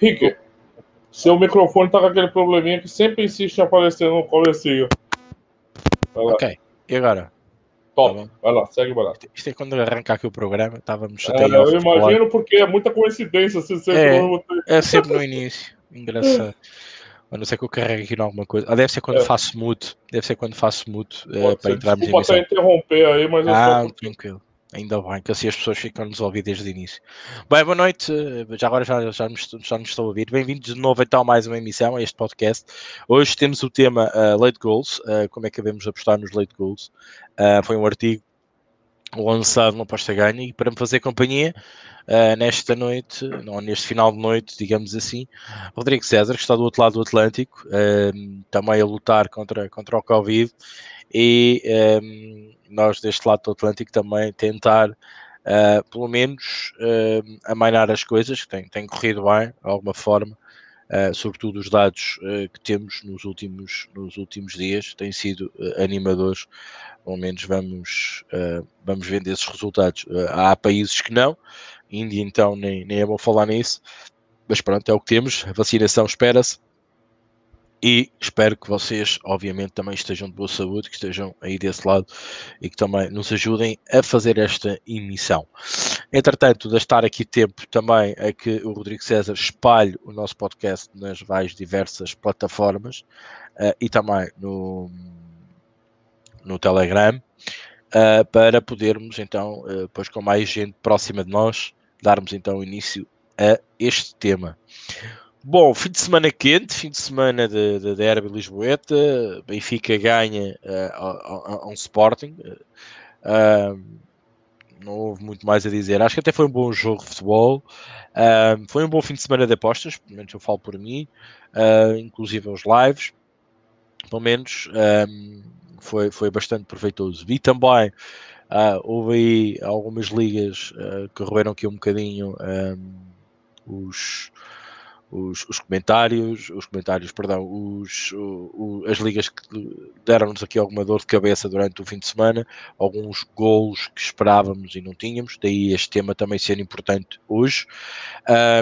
Rick, seu microfone tá com aquele probleminha que sempre insiste em aparecer no comecinho. Ok, e agora? Top, tá vai lá, segue lá. Isto é quando arrancar aqui o programa, estávamos é, Eu imagino porque é muita coincidência se sempre é, é sempre no início, engraçado. A não ser que eu carregue aqui em alguma coisa. Ah, deve ser quando é. faço mute. Deve ser quando faço mute uh, para entrarmos em emissão. Desculpa até interromper aí, mas é ah, tranquilo. Ainda bem que assim as pessoas ficam nos ouvir desde o início. Bem, boa noite. Já agora já, já, nos, já nos estou a ouvir. Bem-vindos de novo então a mais uma emissão, a este podcast. Hoje temos o tema uh, Late Goals. Uh, como é que devemos apostar nos Late Goals? Uh, foi um artigo lançado no Aposta Ganha e para me fazer companhia uh, nesta noite, neste final de noite, digamos assim, Rodrigo César, que está do outro lado do Atlântico, também a lutar contra, contra o Covid, e nós deste lado do Atlântico também tentar. Uh, pelo menos uh, amainar as coisas, que tem, tem corrido bem, de alguma forma, Uh, sobretudo os dados que temos nos últimos, nos últimos dias têm sido animadores pelo menos vamos, vamos vendo esses resultados. Há países que não, Índia então nem, nem é bom falar nisso, mas pronto, é o que temos, a vacinação espera-se. E espero que vocês, obviamente, também estejam de boa saúde, que estejam aí desse lado e que também nos ajudem a fazer esta emissão. Entretanto, de estar aqui tempo também é que o Rodrigo César espalhe o nosso podcast nas várias diversas plataformas uh, e também no, no Telegram, uh, para podermos então, uh, com mais gente próxima de nós, darmos então início a este tema. Bom, fim de semana quente, fim de semana de, de, de Derby Lisboeta, Benfica ganha uh, a, um Sporting. Uh, não houve muito mais a dizer. Acho que até foi um bom jogo de futebol. Uh, foi um bom fim de semana de apostas, pelo menos eu falo por mim, inclusive os lives. Pelo menos foi, foi bastante proveitoso. Vi também, uh, houve aí algumas ligas uh, que roeram aqui um bocadinho um, os, os, os, comentários, os comentários, perdão, os, o, o, as ligas que deram-nos aqui alguma dor de cabeça durante o fim de semana, alguns gols que esperávamos e não tínhamos, daí este tema também ser importante hoje,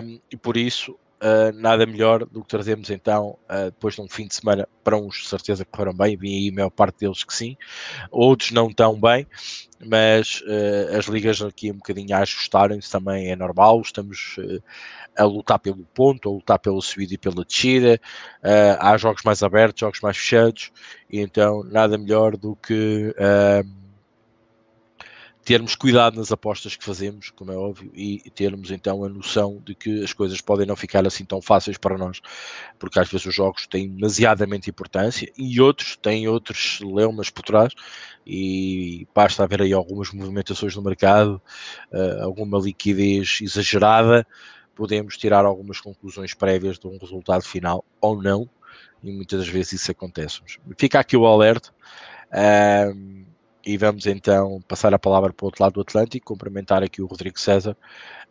um, e por isso Uh, nada melhor do que trazermos então, uh, depois de um fim de semana, para uns de certeza que foram bem, vi aí a maior parte deles que sim, outros não tão bem, mas uh, as ligas aqui um bocadinho ajustarem-se também é normal, estamos a lutar pelo ponto, a lutar pela subida e pela descida, há jogos mais abertos, jogos mais fechados, e então nada melhor do que termos cuidado nas apostas que fazemos, como é óbvio, e termos então a noção de que as coisas podem não ficar assim tão fáceis para nós, porque às vezes os jogos têm demasiadamente importância e outros têm outros leumas por trás, e basta haver aí algumas movimentações no mercado, uh, alguma liquidez exagerada, podemos tirar algumas conclusões prévias de um resultado final ou não, e muitas das vezes isso acontece. Fica aqui o alerta. Uh, e vamos então passar a palavra para o outro lado do Atlântico, cumprimentar aqui o Rodrigo César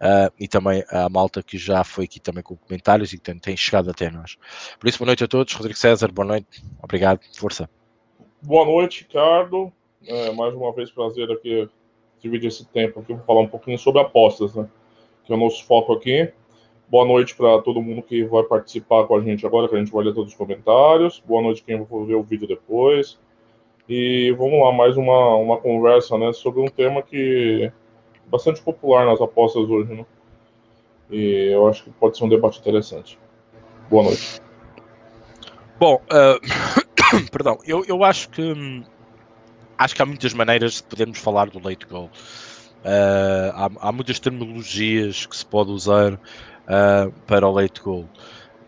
uh, e também a malta que já foi aqui também com comentários e tem, tem, chegado até nós. Por isso, boa noite a todos. Rodrigo César, boa noite. Obrigado. Força. Boa noite, Ricardo. É, mais uma vez, prazer aqui dividir esse tempo aqui para falar um pouquinho sobre apostas, né? Que é o nosso foco aqui. Boa noite para todo mundo que vai participar com a gente agora, que a gente vai ler todos os comentários. Boa noite quem vai ver o vídeo depois. E vamos lá, mais uma, uma conversa né, sobre um tema que é bastante popular nas apostas hoje. Né? E eu acho que pode ser um debate interessante. Boa noite. Bom, uh, perdão, eu, eu acho que acho que há muitas maneiras de podermos falar do late goal. Uh, há, há, muitas terminologias que se pode usar uh, para o late goal.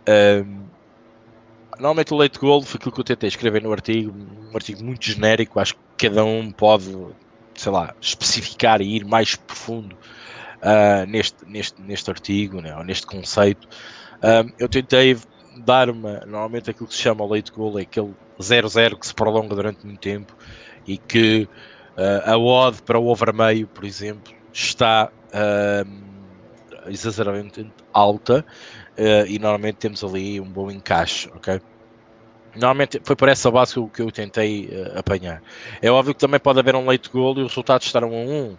Uh, Normalmente o late goal foi aquilo que eu tentei escrever no artigo, um artigo muito genérico, acho que cada um pode, sei lá, especificar e ir mais profundo uh, neste, neste, neste artigo, né, ou neste conceito. Uh, eu tentei dar uma, normalmente aquilo que se chama late goal é aquele 0-0 que se prolonga durante muito tempo e que uh, a odd para o over meio, por exemplo, está exageradamente alta uh, e normalmente temos ali um bom encaixe, ok? Normalmente foi por essa base que eu, que eu tentei uh, apanhar. É óbvio que também pode haver um late goal e os resultados estarão a 1,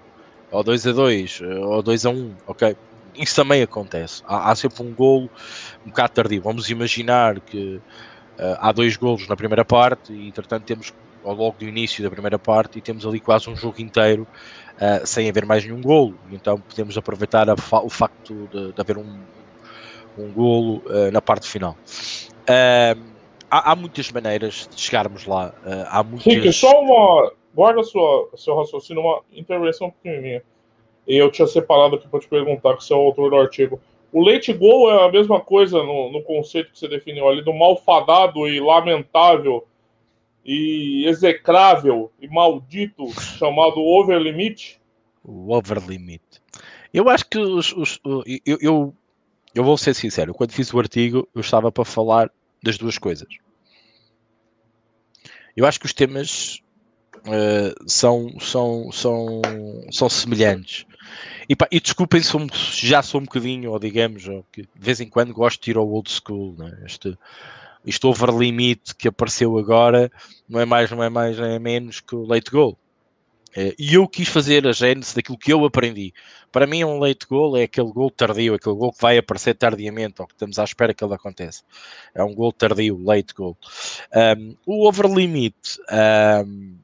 ou 2 a 2, uh, ou 2 a 1, ok? isso também acontece. Há, há, sempre um golo um bocado tardio. Vamos imaginar que uh, há dois golos na primeira parte e, entretanto, temos logo do início da primeira parte e temos ali quase um jogo inteiro uh, sem haver mais nenhum golo. Então podemos aproveitar fa o facto de, de, haver um, um golo uh, na parte final. Uh, há, há, muitas maneiras de chegarmos lá. há muitas... Rick, só uma. Guarda sua, seu raciocínio, uma intervenção pequenininha. E eu tinha separado aqui para te perguntar, que você é o autor do artigo. O leite gol é a mesma coisa no, no conceito que você definiu ali, do malfadado e lamentável e execrável e maldito chamado overlimit? O overlimit. Eu acho que os, os eu, eu, eu vou ser sincero, quando fiz o artigo eu estava para falar das duas coisas. Eu acho que os temas uh, são, são, são, são semelhantes. E, pá, e desculpem se já sou um bocadinho, ou digamos, ou que de vez em quando gosto de ir ao old school. Né? Este, isto over limite que apareceu agora não é mais, não é mais, é menos que o late goal. É, e eu quis fazer a gênese daquilo que eu aprendi. Para mim, um late goal é aquele gol tardio, aquele gol que vai aparecer tardiamente, ou que estamos à espera que ele aconteça. É um gol tardio, late goal. Um, o over limit um,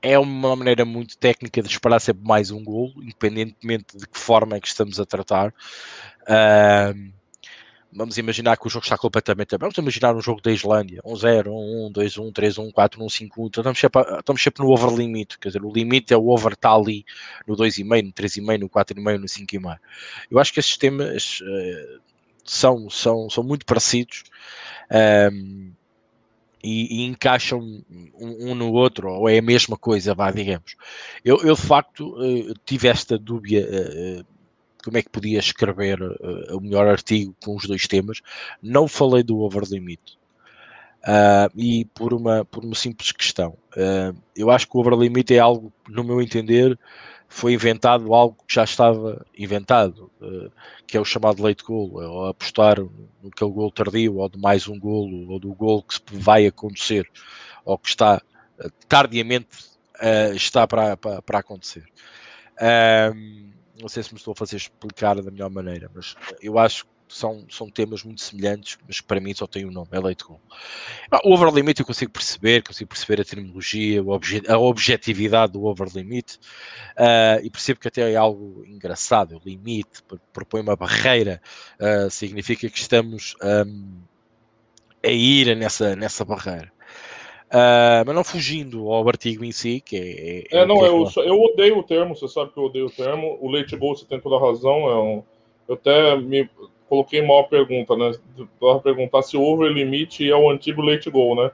é uma maneira muito técnica de esperar sempre mais um gol, independentemente de que forma é que estamos a tratar. Um, Vamos imaginar que o jogo está completamente. Vamos imaginar um jogo da Islândia: 1-0, 1-1, 2-1, 3-1, 4-1, 5-1. Estamos sempre, estamos sempre no over limite. Quer dizer, o limite é o over está ali no 2,5, no 3,5, no 4,5, no 5,5. Eu acho que esses temas uh, são, são, são muito parecidos. Um, ehm, e, e, encaixam um, um, no outro, ou é a mesma coisa, vá, digamos. Eu, eu de facto, uh, tive esta dúvida uh, como é que podia escrever uh, o melhor artigo com os dois temas. Não falei do over limit. Uh, e por uma, por uma simples questão. Uh, eu acho que o over limit é algo, no meu entender, foi inventado algo que já estava inventado, uh, que é o chamado late goal, ou apostar no aquele gol tardio, ou de mais um golo, ou do gol que vai acontecer, ou que está tardiamente está para, para, acontecer. Não sei se me estou a fazer explicar da melhor maneira, mas eu acho que são, são temas muito semelhantes, mas para mim só tem um nome, é leite com. O overlimit eu consigo perceber, consigo perceber a terminologia, a objetividade do overlimit uh, e percebo que até é algo engraçado. O limite propõe uma barreira, uh, significa que estamos um, a ir nessa, nessa barreira. Uh, mas não fugindo ao artigo em si, que é. É, é não, eu, eu odeio o termo, você sabe que eu odeio o termo. O leite gol, você tem toda a razão. É um, eu até me coloquei mal a pergunta, né? Para perguntar se o over limite é o antigo leite gol, né?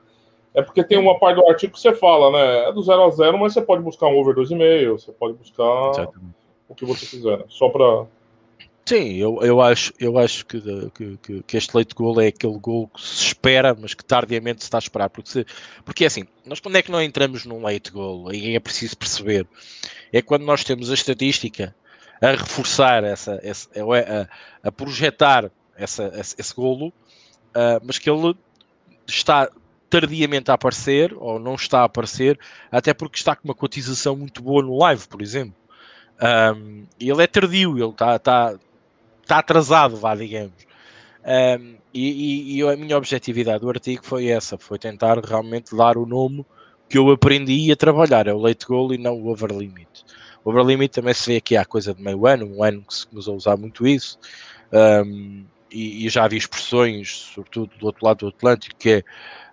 É porque tem uma parte do artigo que você fala, né? É do 0 a 0, mas você pode buscar um over 2,5, você pode buscar Exatamente. o que você quiser, né? Só para Sim, eu, eu acho, eu acho que, que, que, este leite gol é aquele gol que se espera, mas que tardiamente se está a esperar. Porque, se, porque é assim, nós quando é que não entramos num leite gol? Aí é preciso perceber. É quando nós temos a estatística a reforçar essa, essa a, a projetar essa, esse, esse golo, uh, mas que ele está tardiamente a aparecer ou não está a aparecer, até porque está com uma cotização muito boa no live, por exemplo. Um, ele é tardio, ele está, está, está atrasado, vá, digamos. Um, e, e, e, a minha objetividade do artigo foi essa, foi tentar realmente dar o nome que eu aprendi a trabalhar, é o late goal e não o over limit. O over limit também se vê aqui há coisa de meio ano, um ano que se começou a usar muito isso, um, e, e, já vi expressões, sobretudo do outro lado do Atlântico, que é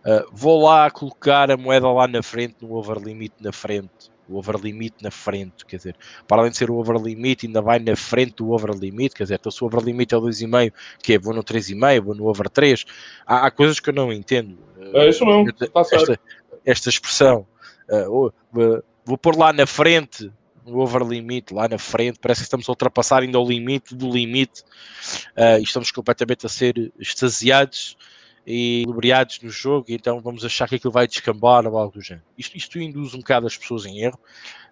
uh, vou lá colocar a moeda lá na frente, no over limit na frente o overlimit na frente, quer dizer, para além de ser o overlimit, ainda vai na frente do overlimit, quer dizer, então se o overlimit é o 2,5, que é, vou no 3,5, vou no over 3, há, há, coisas que eu não entendo. É isso mesmo, está certo. Esta, esta expressão, uh, uh, vou pôr lá na frente, no overlimit, lá na frente, parece que estamos a ultrapassar ainda o limite do limite, uh, e estamos completamente a ser extasiados e lubriados no jogo, então vamos achar que aquilo vai descambar ou algo do género. Isto, isto induz um bocado as pessoas em erro,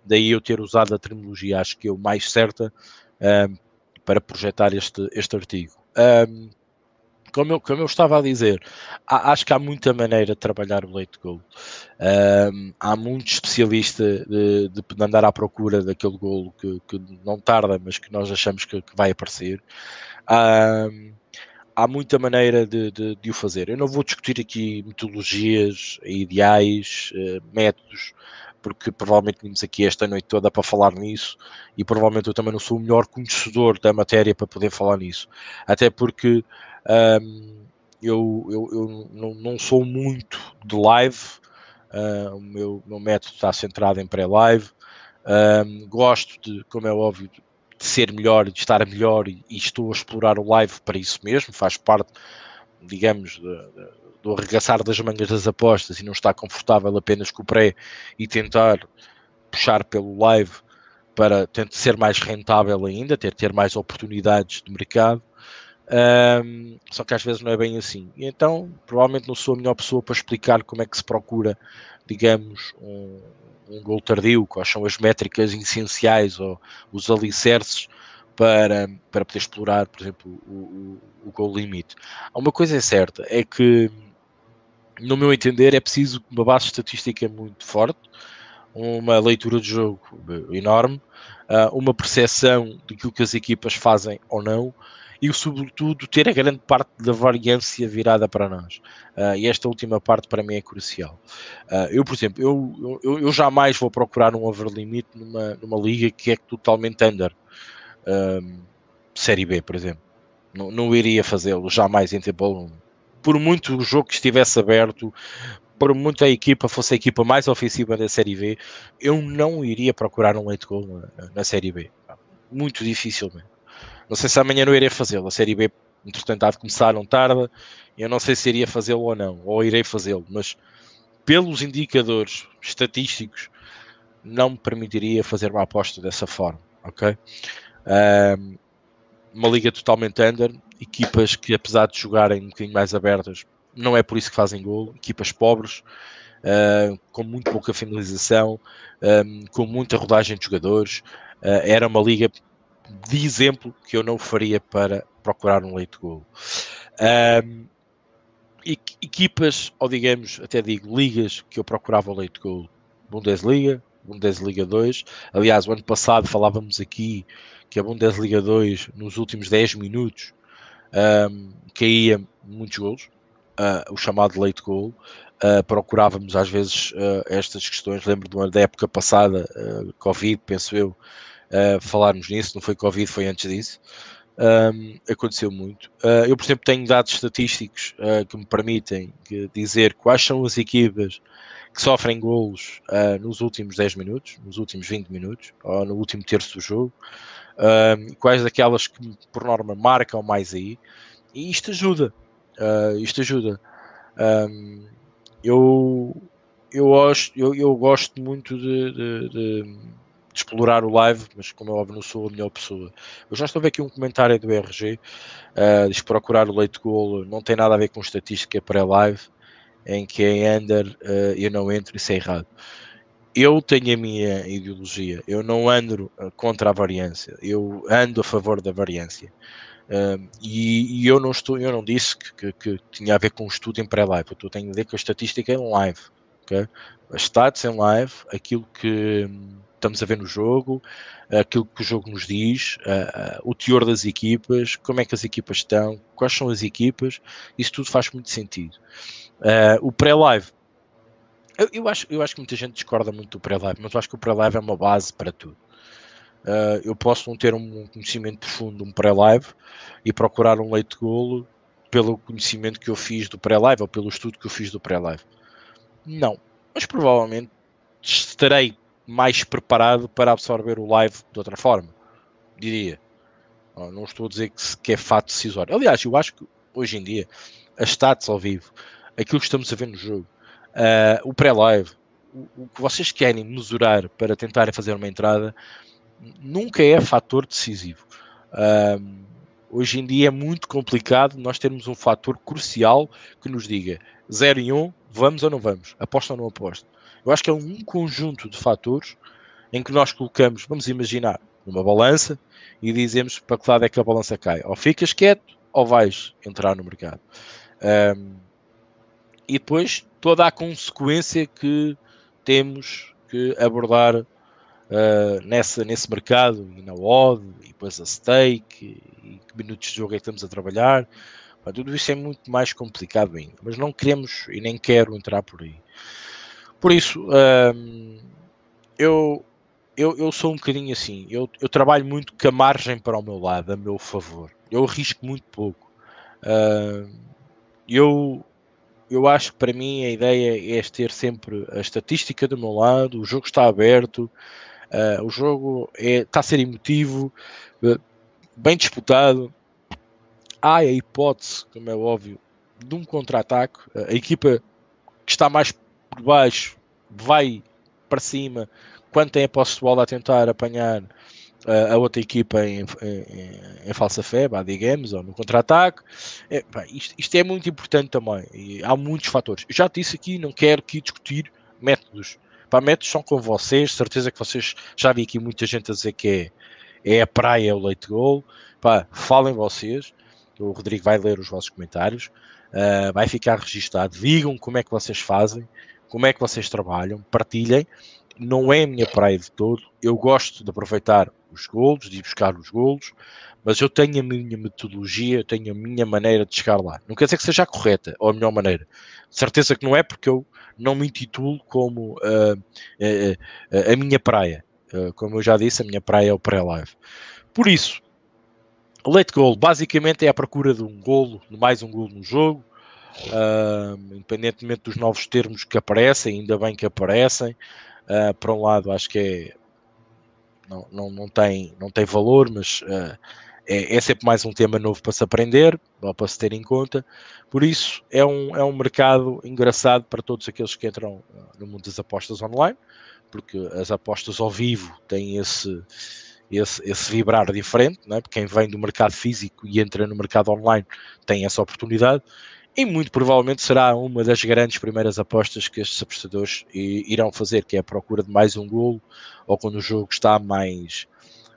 daí eu ter usado a terminologia, acho que o mais certa um, para projetar este, este artigo. Um, como eu, como eu estava a dizer, há, acho que há muita maneira de trabalhar o late goal. Um, há muito especialista de, de, andar à procura daquele golo que, que, não tarda, mas que nós achamos que, que vai aparecer. Um, há muita maneira de, de, de, o fazer. Eu não vou discutir aqui metodologias, ideais, uh, métodos, porque provavelmente vimos aqui esta noite toda para falar nisso e provavelmente eu também não sou o melhor conhecedor da matéria para poder falar nisso. Até porque eu, eu, eu não, não, sou muito de live, uh, o meu, meu método está centrado em pré-live. Gosto de, como é óbvio, ser melhor, de estar melhor e, e, estou a explorar o live para isso mesmo, faz parte, digamos, do arregaçar das mangas das apostas e não estar confortável apenas com o pré e tentar puxar pelo live para tentar ser mais rentável ainda, ter, ter mais oportunidades de mercado. Um, só que às vezes não é bem assim. E então, provavelmente não sou a melhor pessoa para explicar como é que se procura, digamos, um, um gol tardio, quais são as métricas essenciais ou os alicerces para, para poder explorar, por exemplo, o, o, o gol limite. Uma coisa é certa, é que, no meu entender, é preciso uma base estatística muito forte, uma leitura de jogo enorme, ah, uma percepção daquilo que as equipas fazem ou não, e, sobretudo, ter a grande parte da variância virada para nós. Uh, e esta última parte para mim é crucial. Uh, eu, por exemplo, eu, eu, eu, jamais vou procurar um over limit numa, numa liga que é totalmente under. série B, por exemplo. Não, não iria fazê-lo jamais em tempo algum. Por muito o jogo que estivesse aberto, por muito a equipa fosse a equipa mais ofensiva da Série B, eu não iria procurar um late goal na, na Série B. Muito dificilmente. Não sei se amanhã não irei fazê-lo. A Série B, entretanto, há de começar, não tarda. Eu não sei se iria fazê-lo ou não, ou irei fazê-lo, mas pelos indicadores estatísticos, não me permitiria fazer uma aposta dessa forma, ok? Um, uma liga totalmente under, equipas que apesar de jogarem um bocadinho mais abertas, não é por isso que fazem gol, equipas pobres, uh, com muito pouca finalização, um, com muita rodagem de jogadores, uh, era uma liga de exemplo que eu não faria para procurar um leite gol. Um, equipas, ou digamos, até digo, ligas que eu procurava o leite gol. Bundesliga, Bundesliga 2. Aliás, o ano passado falávamos aqui que a Bundesliga 2, nos últimos 10 minutos, um, caía muitos gols, uh, o chamado late goal. Uh, procurávamos às vezes uh, estas questões. Lembro de uma da época passada, Covid, penso eu, uh, falarmos nisso, não foi Covid, foi antes disso. Um, aconteceu muito. Uh, eu, por exemplo, tenho dados estatísticos uh, que me permitem que dizer quais são as equipas que sofrem golos uh, nos últimos 10 minutos, nos últimos 20 minutos, ou no último terço do jogo, quais daquelas que, por norma, marcam mais aí, e isto ajuda. Isto ajuda. Um, eu, eu, gosto, eu, eu gosto muito de, de, de de explorar o live, mas como é óbvio, não sou a melhor pessoa. Eu já estou a ver aqui um comentário do RG, uh, diz que procurar o leite goal não tem nada a ver com estatística pré-live, em que em under uh, eu não entro, isso é errado. Eu tenho a minha ideologia, eu não ando uh, contra a variância, eu ando a favor da variância. Uh, e, e, eu não estou, eu não disse que, que, que tinha a ver com o estudo em pré-live, eu tenho a ver com a estatística em live, ok? As stats em live, aquilo que estamos a ver no jogo, aquilo que o jogo nos diz, uh, uh, o teor das equipas, como é que as equipas estão, quais são as equipas, isso tudo faz muito sentido. Uh, o pré-live, eu, eu, acho, eu acho que muita gente discorda muito do pré-live, mas eu acho que o pré-live é uma base para tudo. Eu posso não ter um conhecimento profundo de um pré-live e procurar um leite de golo pelo conhecimento que eu fiz do pré-live ou pelo estudo que eu fiz do pré-live. Não, mas provavelmente estarei mais preparado para absorver o live de outra forma, diria. Não estou a dizer que, que é fato decisório. Aliás, eu acho que hoje em dia, as stats ao vivo, aquilo que estamos a ver no jogo, uh, o pré-live, o, o, que vocês querem mesurar para tentarem fazer uma entrada, nunca é fator decisivo. Hoje em dia é muito complicado nós termos um fator crucial que nos diga 0 e 1, um, vamos ou não vamos, aposta ou não aposta. Eu acho que é um conjunto de fatores em que nós colocamos, vamos imaginar, numa balança e dizemos para que lado é que a balança cai. Ou ficas quieto ou vais entrar no mercado. Um, e depois toda a consequência que temos que abordar uh, nessa, nesse mercado, e na odd, e depois a stake, e, que minutos de jogo é que estamos a trabalhar. tudo isso é muito mais complicado ainda, mas não queremos e nem quero entrar por aí. Por isso, um, eu, eu, eu sou um bocadinho assim, eu, eu trabalho muito com a margem para o meu lado, a meu favor. Eu arrisco muito pouco. Uh, eu, eu acho que para mim a ideia é ter sempre a estatística do meu lado, o jogo está aberto, uh, o jogo é, está a ser emotivo, uh, bem disputado. Há a hipótese, como é óbvio, de um contra-ataque. A equipa que está mais por baixo vai para cima quando tem a posse de bola a tentar apanhar uh, a outra equipa em, em, em falsa fé, bah, digamos, ou no contra-ataque. É, isto, isto, é muito importante também. Há muitos fatores. Eu já disse aqui, não quero aqui discutir métodos. Pá, métodos são com vocês, certeza que vocês já vi aqui muita gente a dizer que é, é a praia, é o leite gol. Pá, falem vocês. O Rodrigo vai ler os vossos comentários. Uh, vai ficar registado. Digam como é que vocês fazem, como é que vocês trabalham, partilhem não é a minha praia de todo. Eu gosto de aproveitar os golos, de buscar os golos, mas eu tenho a minha metodologia, eu tenho a minha maneira de chegar lá. Não quer dizer que seja a correta ou a melhor maneira. De certeza que não é porque eu não me intitulo como uh, uh, uh, a minha praia. como eu já disse, a minha praia é o pré-live. Por isso, late goal basicamente é a procura de um golo, de mais um golo no jogo, independentemente dos novos termos que aparecem, ainda bem que aparecem. Por um lado, acho que é, não, não, não, tem, não tem valor, mas uh, é, é, sempre mais um tema novo para se aprender, ou para se ter em conta. Por isso, é um, é um mercado engraçado para todos aqueles que entram no mundo das apostas online, porque as apostas ao vivo têm esse, esse, esse vibrar diferente, é? porque quem vem do mercado físico e entra no mercado online tem essa oportunidade e muito provavelmente será uma das grandes primeiras apostas que estes apostadores irão fazer, que é a procura de mais um golo, ou quando o jogo está mais,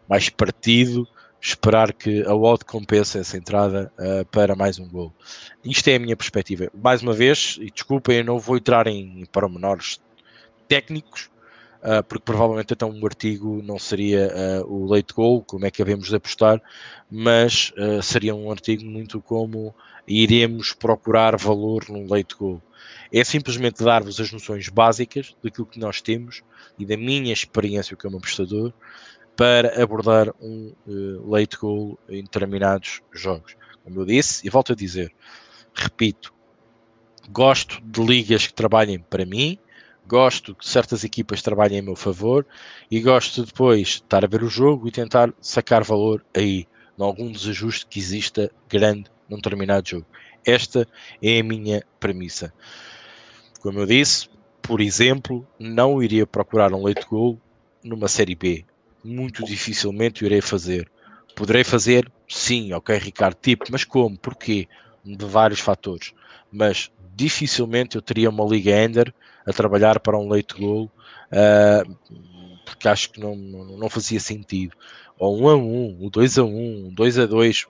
mais partido, esperar que a odd compense essa entrada uh, para mais um golo. Isto é a minha perspectiva. Mais uma vez, e desculpem, eu não vou entrar em pormenores técnicos, uh, porque provavelmente então um artigo não seria uh, o late goal, como é que devemos de apostar, mas seria um artigo muito como iremos procurar valor no leite goal. É simplesmente dar-vos as noções básicas daquilo que nós temos e da minha experiência como apostador para abordar um uh, late goal em determinados jogos. Como eu disse, e volto a dizer, repito, gosto de ligas que trabalhem para mim, gosto que certas equipas trabalhem em meu favor e gosto de depois estar a ver o jogo e tentar sacar valor aí, em algum desajuste que exista grande num determinado jogo. Esta é a minha premissa. Como eu disse, por exemplo, não iria procurar um leite gol numa série B. Muito dificilmente irei fazer. Poderei fazer, sim, ok, Ricardo, tipo, mas como? Porquê? De vários fatores. Mas dificilmente eu teria uma Liga Ender a trabalhar para um leite gol, uh, porque acho que não, não fazia sentido. Ou um a um, o 2 a 1, um, 2 a 2,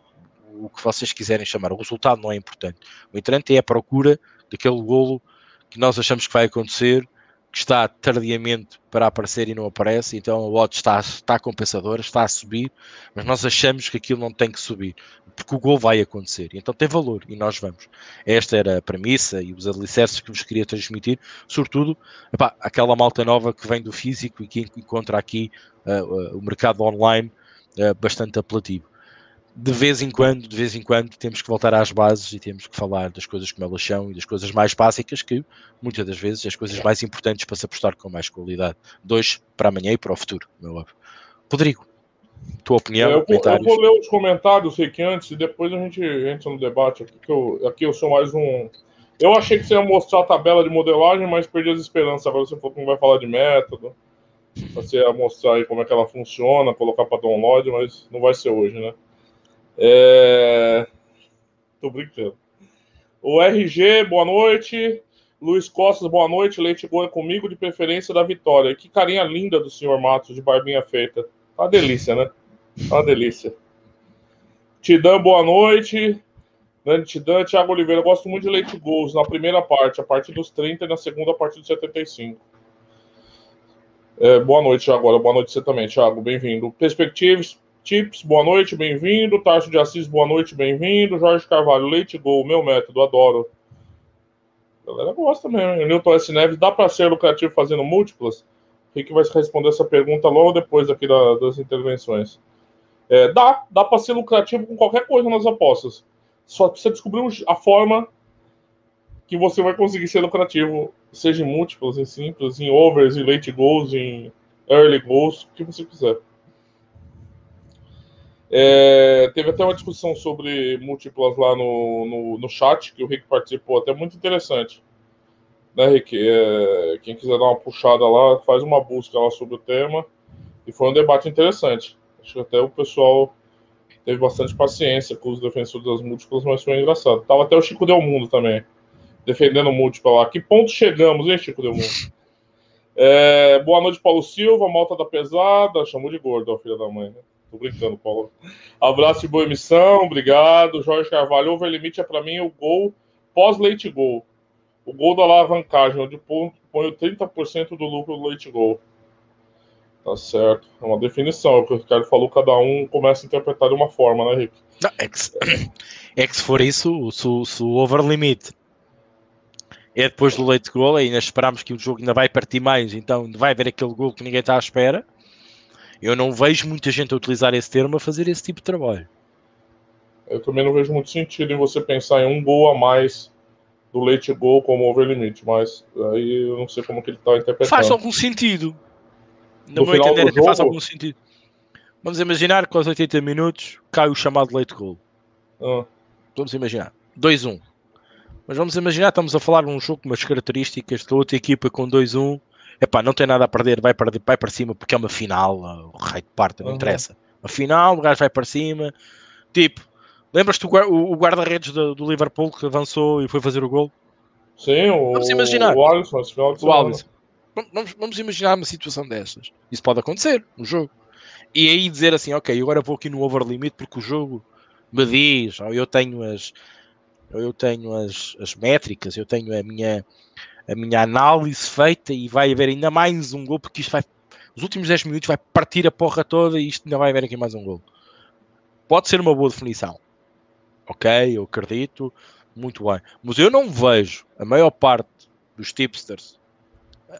o que vocês quiserem chamar, o resultado não é importante. O importante é a procura daquele golo que nós achamos que vai acontecer, que está tardiamente para aparecer e não aparece, então o odds está, está compensadora, está a subir, mas nós achamos que aquilo não tem que subir, porque o gol vai acontecer, então tem valor e nós vamos. Esta era a premissa e os alicerces que vos queria transmitir, sobretudo epá, aquela malta nova que vem do físico e que encontra aqui uh, uh, o mercado online uh, bastante apelativo de vez em quando, de vez em quando, temos que voltar às bases e temos que falar das coisas como elas são e das coisas mais básicas que, muitas das vezes, as coisas mais importantes para se apostar com mais qualidade. Dois para amanhã e para o futuro, meu óbvio. Rodrigo, tua opinião, eu, eu vou ler os comentários aqui antes e depois a gente entra no debate aqui, que eu, aqui eu sou mais um... Eu achei que você ia mostrar a tabela de modelagem, mas perdi as esperanças. Agora você falou que não vai falar de método. Você ia mostrar aí como é que ela funciona, colocar para download, mas não vai ser hoje, né? É... Tô brincando. O RG, boa noite. Luiz Costas, boa noite. Leite Boa comigo, de preferência da Vitória. Que carinha linda do senhor Matos, de barbinha feita. Tá uma delícia, né? Tá uma delícia. Tidã, boa noite. Dan, Thiago Oliveira, gosto muito de late goals na primeira parte, a partir dos 30 e na segunda a partir dos 75. É, boa noite agora, boa noite você também, Thiago, bem-vindo. Perspectives, Tips, boa noite, bem-vindo. Tarso de Assis, boa noite, bem-vindo. Jorge Carvalho, Leite Gol, meu método, adoro. A galera gosta mesmo. Newton S. Neves, dá para ser lucrativo fazendo múltiplas? O que vai responder essa pergunta logo depois aqui da, das intervenções. É, dá, dá para ser lucrativo com qualquer coisa nas apostas. Só precisa descobrir a forma que você vai conseguir ser lucrativo, seja em múltiplos, em simples, em overs, em late goals, em early goals, o que você quiser. É, teve até uma discussão sobre múltiplas lá no, no, no, chat, que o Rick participou, até muito interessante. Né, Rick? É, quem quiser dar uma puxada lá, faz uma busca lá sobre o tema. E foi um debate interessante. Acho que até o pessoal teve bastante paciência com os defensores das múltiplas, mas foi engraçado. Tava até o Chico Del Mundo também, defendendo múltipla lá. Que ponto chegamos, hein, Chico Del Mundo? É, boa noite, Paulo Silva, malta da pesada. Chamou de gordo, ó, filha da mãe, né? Tô brincando, Paulo. Abraço e boa emissão, obrigado. Jorge Carvalho, over limite é para mim o gol pós-leite gol. O gol da alavancagem, onde ponho 30% do lucro do leite gol. Tá certo. É uma definição. É o que o Ricardo falou, cada um começa a interpretar de uma forma, né, Rick? Não, é, que, é que se for isso, se, se o over limite é depois do leite gol, ainda esperamos que o jogo ainda vai partir mais, então vai haver aquele gol que ninguém está à espera eu não vejo muita gente a utilizar esse termo a fazer esse tipo de trabalho. Eu também não vejo muito sentido em você pensar em um gol a mais do leite gol como over limite, mas aí eu não sei como que ele está interpretando. Faz algum sentido. No, no meu entender, jogo... faz algum sentido. Vamos imaginar que aos 80 minutos cai o chamado leite gol. Ah. Vamos imaginar. 2-1. Mas vamos imaginar, estamos a falar de um jogo com umas características da outra equipa com 2-1 epá, não tem nada a perder, vai para, vai para cima porque é uma final, o rei de parte, não uhum. interessa. Uma final, o gajo vai para cima. Tipo, lembras-te o, o guarda-redes do, do, Liverpool que avançou e foi fazer o gol? Sim, o, vamos imaginar. o Alisson, o Alisson. Vamos, vamos imaginar uma situação dessas. Isso pode acontecer no jogo. E aí dizer assim, ok, agora vou aqui no over limit porque o jogo me diz, ou eu tenho as eu tenho as, as métricas, eu tenho a minha a minha análise feita e vai haver ainda mais um gol, porque isto vai. Os últimos 10 minutos vai partir a porra toda e isto ainda vai haver aqui mais um gol. Pode ser uma boa definição. Ok, eu acredito. Muito bem. Mas eu não vejo a maior parte dos tipsters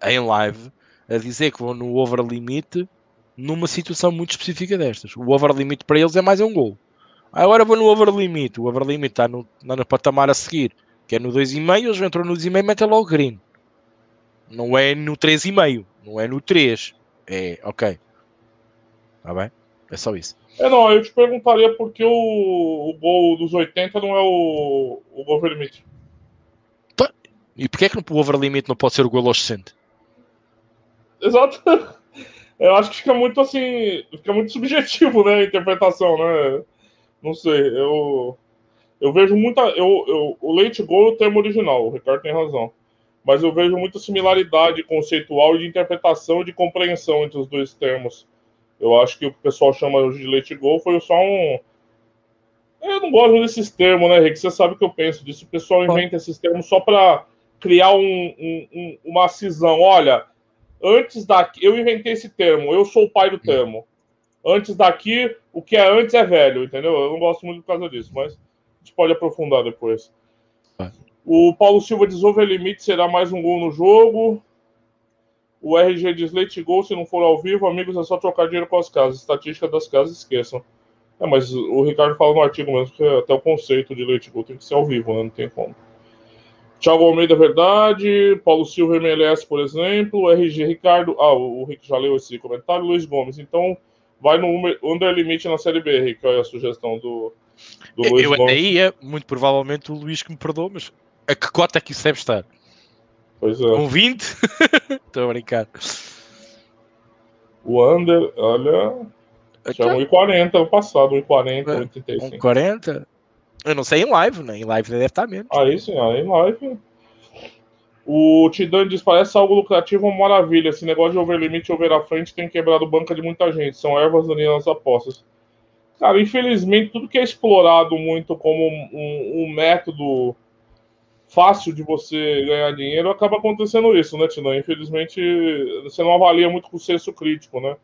em live a dizer que vão no over limit numa situação muito específica destas. O over limit para eles é mais um gol. Agora vou no over limit. O over limit está no, está no patamar a seguir que é no 2,5, eles entram no 2,5 e metem logo green. Não é no 3,5, não é no 3. É, ok. Tá bem? É só isso. É, não, eu te perguntaria por que o, o gol dos 80 não é o, o over limit. Tá. E porquê é que o over limit não pode ser o gol aos 60? Exato. Eu acho que fica muito assim. Fica muito subjetivo, né? A interpretação, né? Não sei. Eu. Eu vejo muita. Eu, eu, o Leite Gol é o termo original, o Ricardo tem razão. Mas eu vejo muita similaridade conceitual de interpretação e de compreensão entre os dois termos. Eu acho que o que o pessoal chama hoje de leite gol foi só um. Eu não gosto desses termos, né, Rick? Você sabe o que eu penso disso. O pessoal inventa esses termos só para criar um, um, um, uma cisão. Olha, antes daqui. Eu inventei esse termo, eu sou o pai do termo. Antes daqui, o que é antes é velho, entendeu? Eu não gosto muito por causa disso, mas gente pode aprofundar depois. O Paulo Silva diz over limite será mais um gol no jogo. O RG diz late gol se não for ao vivo, amigos, é só trocar dinheiro com as casas. Estatística das casas, esqueçam. É, mas o Ricardo fala no artigo mesmo que até o conceito de late gol tem que ser ao vivo, né? Não tem como. Thiago Almeida, verdade. Paulo Silva, MLS, por exemplo. RG Ricardo. Ah, o Rick já leu esse comentário. Luiz Gomes. Então, vai no under limite na Série B, Rick. Olha a sugestão do, eu até ia, muito provavelmente o Luís que me perdoa, mas a que cota é que isso deve estar? Pois é. Um 20? Estou a brincar. O Under, olha. Já é 1,40 no passado, 1,40, 1,85. 1,40? Eu não sei em live, né? Em live deve estar menos. Aí sim, aí em live. O Tidan diz: parece algo lucrativo, uma maravilha. Esse negócio de over limite over à frente tem quebrado banca de muita gente. São ervas daninhas nas apostas. Cara, infelizmente, tudo que é explorado muito como um, um, método fácil de você ganhar dinheiro, acaba acontecendo isso, né, Tina? Infelizmente, você não avalia muito com o senso crítico, né?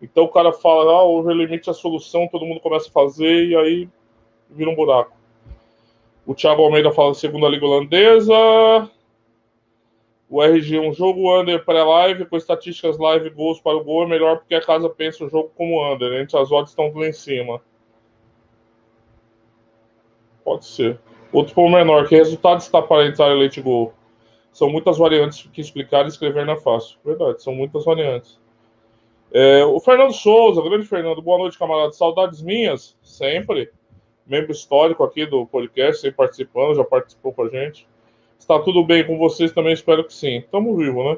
Então o cara fala, ah, o overlimit é a solução, todo mundo começa a fazer e aí vira um buraco. O Thiago Almeida fala segunda liga holandesa. O RG, um jogo under pré-live com estatísticas live gols para o gol é melhor porque a casa pensa o jogo como under. Entre as odds estão tudo em cima. Pode ser. Outro pormenor, que resultado está para entrar em leite gol? São muitas variantes que explicar e escrever não é fácil. Verdade, são muitas variantes. É, o Fernando Souza, grande Fernando, boa noite, camarada. Saudades minhas, sempre. Membro histórico aqui do podcast, sempre participando, já participou com a gente. Está tudo bem com vocês também? Espero que sim. Estamos vivos, né?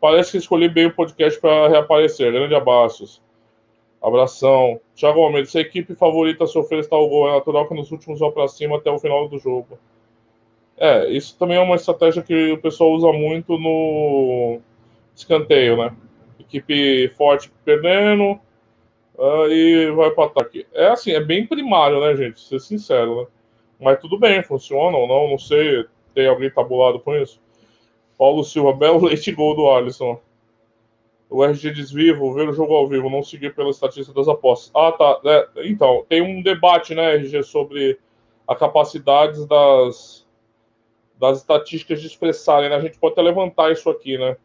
Parece que escolhi bem o podcast para reaparecer. Grande abraços. Abração. Thiago Almeida, se a equipe favorita sofrer está o gol, é natural que nos últimos vão para cima até o final do jogo. É, isso também é uma estratégia que o pessoal usa muito no escanteio, né? Equipe forte perdendo uh, e vai para ataque. É assim, é bem primário, né, gente? Ser sincero, né? Mas tudo bem, funciona ou não, não sei. Tem alguém tabulado com isso? Paulo Silva, belo leite gol do Alisson o RG desvivo, ver o jogo ao vivo, não seguir pela estatística das apostas. Ah, tá. É, então, tem um debate, né, RG, sobre a capacidade das, das estatísticas de expressarem. Né? A gente pode até levantar isso aqui, né?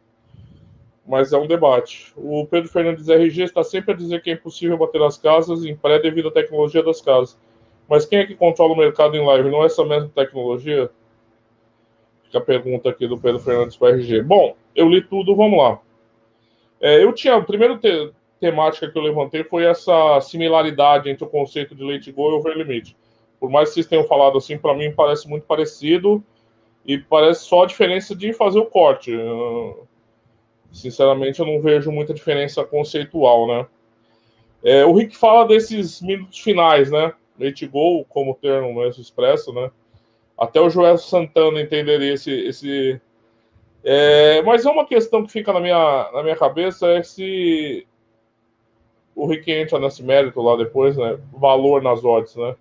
Mas é um debate. O Pedro Fernandes RG está sempre a dizer que é impossível bater as casas em pré devido à tecnologia das casas. Mas quem é que controla o mercado em live? Não é essa mesma tecnologia? A pergunta aqui do Pedro Fernandes para RG. Bom, eu li tudo, vamos lá. É, eu tinha. A primeira te, temática que eu levantei foi essa similaridade entre o conceito de leite go e over limit. Por mais que vocês tenham falado assim, para mim parece muito parecido e parece só a diferença de fazer o corte. sinceramente, eu não vejo muita diferença conceitual, né? É, o Rick fala desses minutos finais, né? Leite go, como o termo mesmo expresso, né? Até o Joel Santana entenderia esse, esse, é, mas é uma questão que fica na minha, na minha cabeça é se o Rick entra nesse mérito lá depois, né? Valor nas odds, né?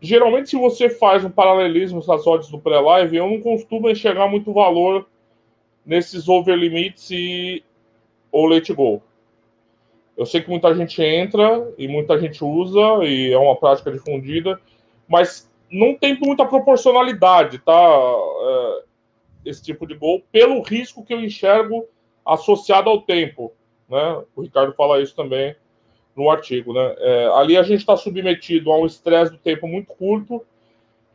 Geralmente, se você faz um paralelismo nas odds do pré-live, eu não costumo enxergar muito valor nesses over limits e ou late go. Eu sei que muita gente entra e muita gente usa e é uma prática difundida, mas não tem muita proporcionalidade, tá? É, esse tipo de gol pelo risco que eu enxergo associado ao tempo. Né? O Ricardo fala isso também no artigo. Né? É, ali a gente está submetido a um estresse do tempo muito curto,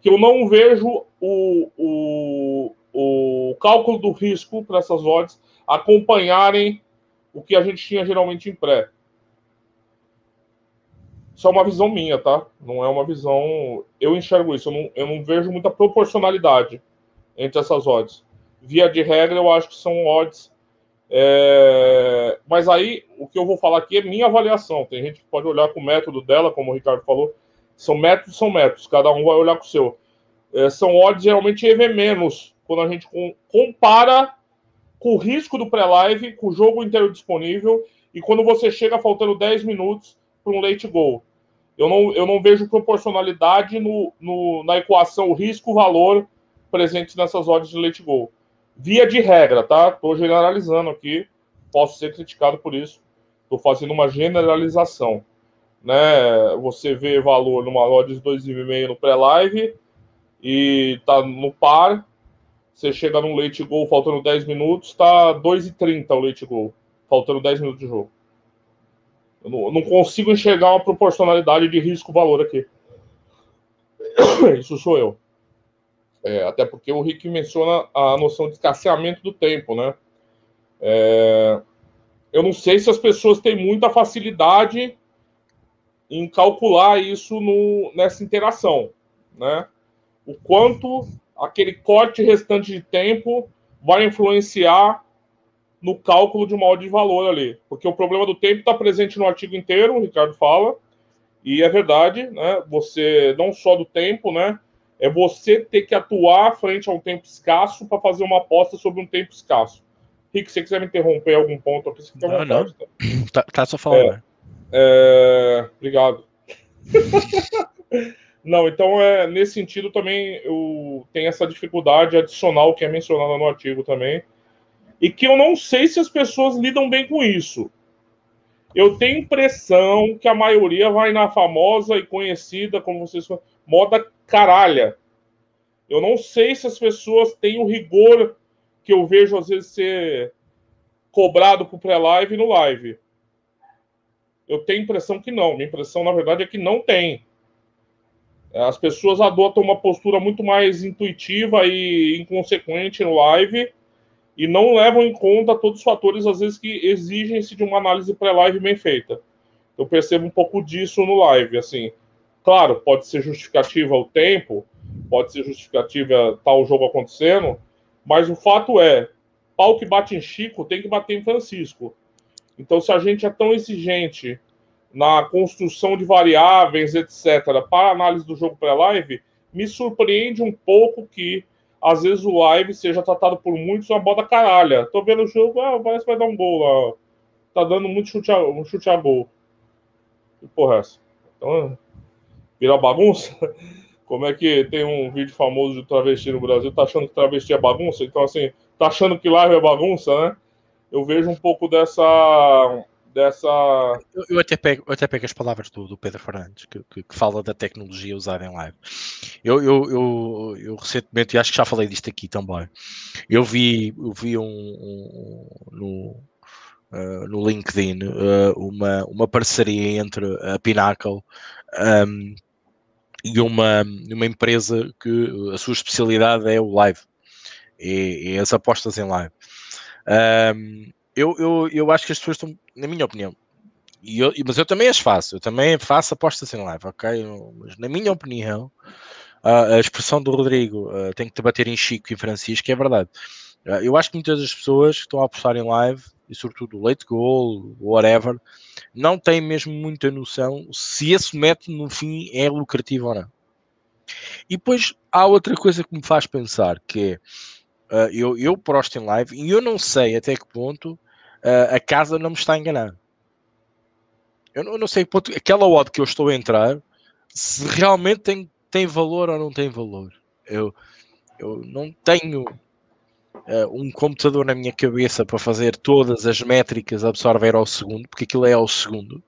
que eu não vejo o, o, o cálculo do risco para essas odds acompanharem o que a gente tinha geralmente em pré. Isso é uma visão minha, tá? Não é uma visão. Eu enxergo isso, eu não, eu não vejo muita proporcionalidade entre essas odds. Via de regra, eu acho que são odds. É... Mas aí, o que eu vou falar aqui é minha avaliação. Tem gente que pode olhar com o método dela, como o Ricardo falou. São métodos, são métodos. Cada um vai olhar com o seu. É, são odds geralmente EV menos, quando a gente compara com o risco do pré-live, com o jogo inteiro disponível, e quando você chega faltando 10 minutos para um late goal. Eu não, eu não vejo proporcionalidade no, no na equação risco-valor presentes nessas odds de late goal. Via de regra, tá? Estou generalizando aqui, posso ser criticado por isso. Estou fazendo uma generalização. Né? Você vê valor numa odds 2,5 no pré-live e tá no par. Você chega num late goal faltando 10 minutos, tá 2,30 o late goal, faltando 10 minutos de jogo. Eu não, não consigo enxergar uma proporcionalidade de risco-valor aqui. Isso sou eu. É, até porque o Rick menciona a noção de escasseamento do tempo, né? É, eu não sei se as pessoas têm muita facilidade em calcular isso no, nessa interação, né? O quanto aquele corte restante de tempo vai influenciar no cálculo de uma odd de valor ali. Porque o problema do tempo está presente no artigo inteiro, o Ricardo fala, e é verdade, né? Você, não só do tempo, né? é você ter que atuar frente a um tempo escasso para fazer uma aposta sobre um tempo escasso. Rick, se você quiser me interromper em algum ponto aqui, você fica à vontade. Não. Tá, tá só falando. É, É... Obrigado. Não, então é nesse sentido também eu tenho essa dificuldade adicional que é mencionada no artigo também, e que eu não sei se as pessoas lidam bem com isso. Eu tenho impressão que a maioria vai na famosa e conhecida, como vocês falam, moda caralha. Eu não sei se as pessoas têm o rigor que eu vejo às vezes ser cobrado pro pré-live no live. Eu tenho impressão que não. Minha impressão, na verdade, é que não tem. As pessoas adotam uma postura muito mais intuitiva e inconsequente no live e não levam em conta todos os fatores, às vezes, que exigem-se de uma análise pré-live bem feita. Eu percebo um pouco disso no live. Assim, claro, pode ser justificativa o tempo, pode ser justificativa tal jogo acontecendo, mas o fato é, pau que bate em Chico tem que bater em Francisco. Então, se a gente é tão exigente na construção de variáveis, etc., para análise do jogo pré-live, me surpreende um pouco que às vezes o live seja tratado por muitos uma boda caralha. Tô vendo o jogo, ah, parece que vai dar um gol lá. Tá dando muito chute a, um chute a gol. Que porra é essa? Então, vira bagunça? Como é que tem um vídeo famoso de travesti no Brasil, tá achando que travesti é bagunça? Então, assim, tá achando que live é bagunça, né? Eu vejo um pouco dessa dessa. Eu, eu, até, pego, eu até pego as palavras do, do Pedro Fernandes, que, que, que, fala da tecnologia usada em live. Eu, eu, eu, eu, recentemente, e acho que já falei disto aqui também, eu vi, eu vi um, um no, uh, no LinkedIn uh, uma, uma parceria entre a Pinnacle um, e uma, uma empresa que a sua especialidade é o live, é, é as apostas em live. Um, eu, eu, eu acho que as pessoas estão, na minha opinião, e eu, mas eu também as faço, eu também faço apostas em live, ok? Mas na minha opinião, a, a expressão do Rodrigo uh, tem que te bater em Chico e Francisco, é verdade. Uh, eu acho que muitas das pessoas que estão a apostar em live, e sobretudo o late goal, whatever, não têm mesmo muita noção se esse método no fim é lucrativo ou não. E depois há outra coisa que me faz pensar, que é Uh, eu, eu posto em live e eu não sei até que ponto uh, a casa não me está a enganar. Eu não, eu não sei ponto, aquela odd que eu estou a entrar, se realmente tem, tem valor ou não tem valor. Eu, eu não tenho uh, um computador na minha cabeça para fazer todas as métricas absorver ao segundo, porque aquilo é ao segundo,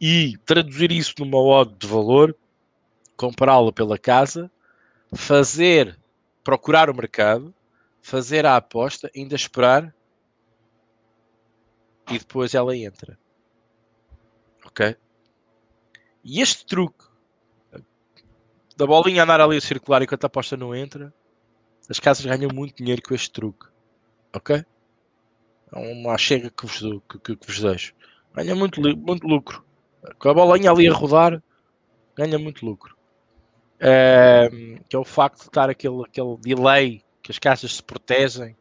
e traduzir isso numa odd de valor, comprá-lo pela casa, fazer, procurar o mercado, fazer a aposta, ainda esperar e depois ela entra. Ok? E este truque da bolinha andar ali a circular enquanto a aposta não entra, as casas ganham muito dinheiro com este truque. Ok? É uma chega que vos, que, que, que vos deixo. Ganha muito, muito lucro. Com a bolinha ali a rodar, ganha muito lucro. É, que é o facto de estar aquele, aquele delay que as caixas se protegem,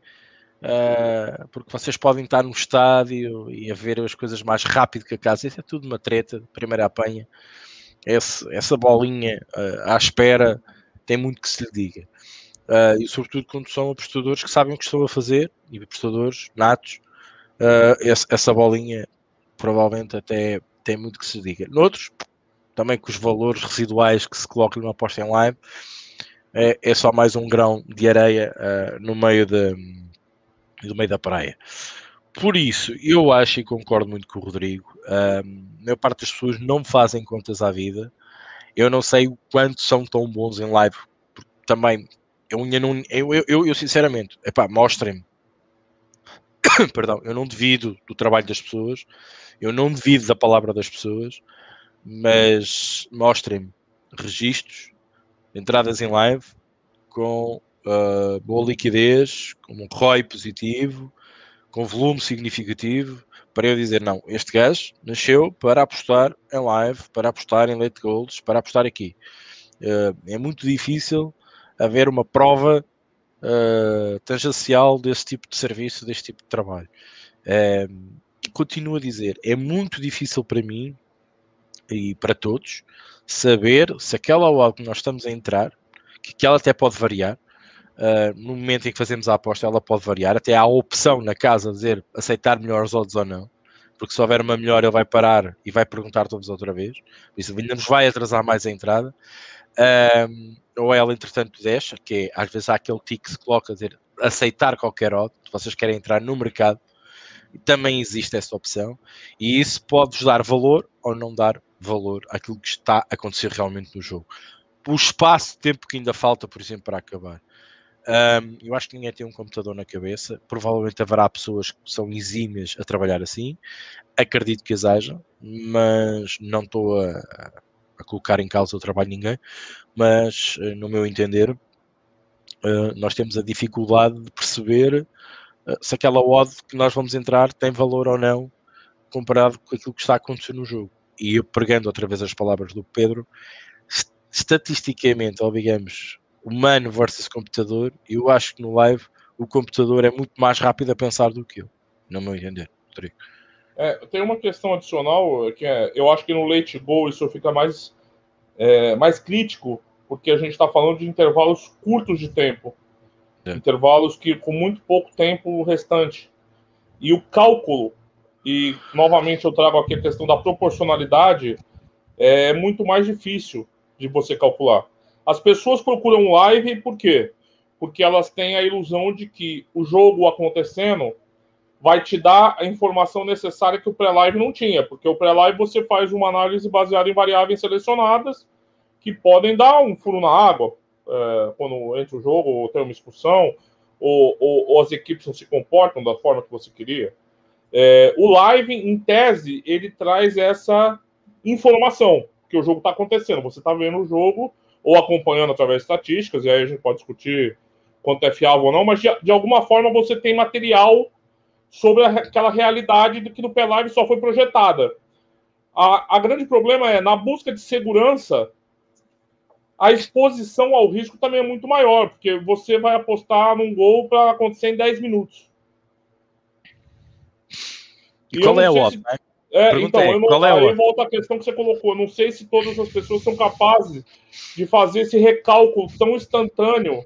uh, porque vocês podem estar no estádio e a ver as coisas mais rápido que a casa. Isso é tudo uma treta, primeira apanha. Esse, essa bolinha uh, à espera tem muito que se lhe diga. Uh, e sobretudo quando são apostadores que sabem o que estão a fazer, e apostadores natos, esse, essa bolinha provavelmente até tem muito que se diga. Noutros, também com os valores residuais que se colocam numa aposta em live, é, é só mais um grão de areia no meio de, do meio da praia. Por isso, eu acho e concordo muito com o Rodrigo. A maior parte das pessoas não fazem contas à vida. Eu não sei o quanto são tão bons em live. Também, eu, não, eu, eu, eu sinceramente, epá, mostrem-me. Perdão, eu não devido do trabalho das pessoas, eu não devido da palavra das pessoas, mas mostrem-me registros entradas em live com uh, boa liquidez, com um ROI positivo, com volume significativo, para eu dizer, não, este gajo nasceu para apostar em live, para apostar em late goals, para apostar aqui. Uh, é muito difícil haver uma prova uh, tangencial desse tipo de serviço, deste tipo de trabalho. Uh, continuo a dizer, é muito difícil para mim e para todos saber se aquela odd que nós estamos a entrar, que, que ela até pode variar, uh, no momento em que fazemos a aposta, ela pode variar, até há a opção na casa de dizer aceitar melhores odds ou não. porque se houver uma melhor ele vai parar e vai perguntar todos outra vez, isso ainda nos vai atrasar mais a entrada. Ou ela, entretanto, deixa, que é, às vezes há aquele tique que se coloca a dizer aceitar qualquer odd, vocês querem entrar no mercado, também existe essa opção, e isso pode-vos dar valor ou não dar valor àquilo que está a acontecer realmente no jogo. O espaço de tempo que ainda falta, por exemplo, para acabar. Um, eu acho que ninguém tem um computador na cabeça. Provavelmente haverá pessoas que são exímias a trabalhar assim. Acredito que as haja, mas não estou a, a, colocar em causa o trabalho de ninguém. Mas, eh, no meu entender, uh, nós temos a dificuldade de perceber uh, se aquela odd que nós vamos entrar tem valor ou não comparado com aquilo que está a acontecer no jogo. E eu pregando outra vez as palavras do Pedro, estatisticamente, ou digamos, humano versus computador, eu acho que no live o computador é muito mais rápido a pensar do que eu, no meu entender, Rodrigo. É, tem uma questão adicional que é, eu acho que no late go isso fica mais, é, mais crítico, porque a gente está falando de intervalos curtos de tempo, é. intervalos que com muito pouco tempo restante. E o cálculo, e novamente eu trago aqui a questão da proporcionalidade, é muito mais difícil de você calcular. As pessoas procuram live por quê? Porque elas têm a ilusão de que o jogo acontecendo vai te dar a informação necessária que o pré-live não tinha, porque o pré-live você faz uma análise baseada em variáveis selecionadas que podem dar um furo na água é, quando entra o jogo, ou tem uma expulsão, ou, ou, ou, as equipes não se comportam da forma que você queria. É, o live, em tese, ele traz essa informação que o jogo está acontecendo. Você está vendo o jogo ou acompanhando através de estatísticas, e aí a gente pode discutir quanto é fiável ou não, mas de, de alguma forma você tem material sobre aquela realidade de que no P-Live só foi projetada. A, a grande problema é, na busca de segurança, a exposição ao risco também é muito maior, porque você vai apostar num gol para acontecer em 10 minutos. E, qual é o óbvio, É, então, eu não, qual é aí volta a questão que você colocou. Eu não sei se todas as pessoas são capazes de fazer esse recálculo tão instantâneo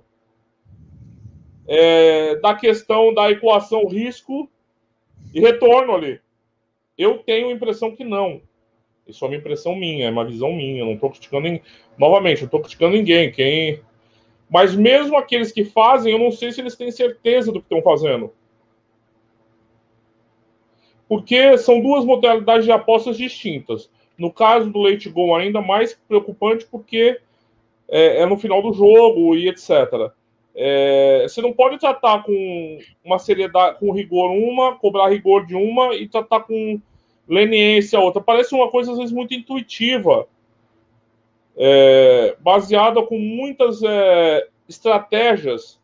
é, da questão da equação risco e retorno ali. Eu tenho a impressão que não. Isso é uma impressão minha, é uma visão minha. Eu não estou criticando ninguém. Novamente, eu estou criticando ninguém. Quem... Mas mesmo aqueles que fazem, eu não sei se eles têm certeza do que estão fazendo porque são duas modalidades de apostas distintas. No caso do Late Go, ainda mais preocupante porque é, é no final do jogo e etc. É, você não pode tratar com uma seriedade, com rigor uma, cobrar rigor de uma e tratar com leniência outra. Parece uma coisa, às vezes, muito intuitiva, é, baseada com muitas é, estratégias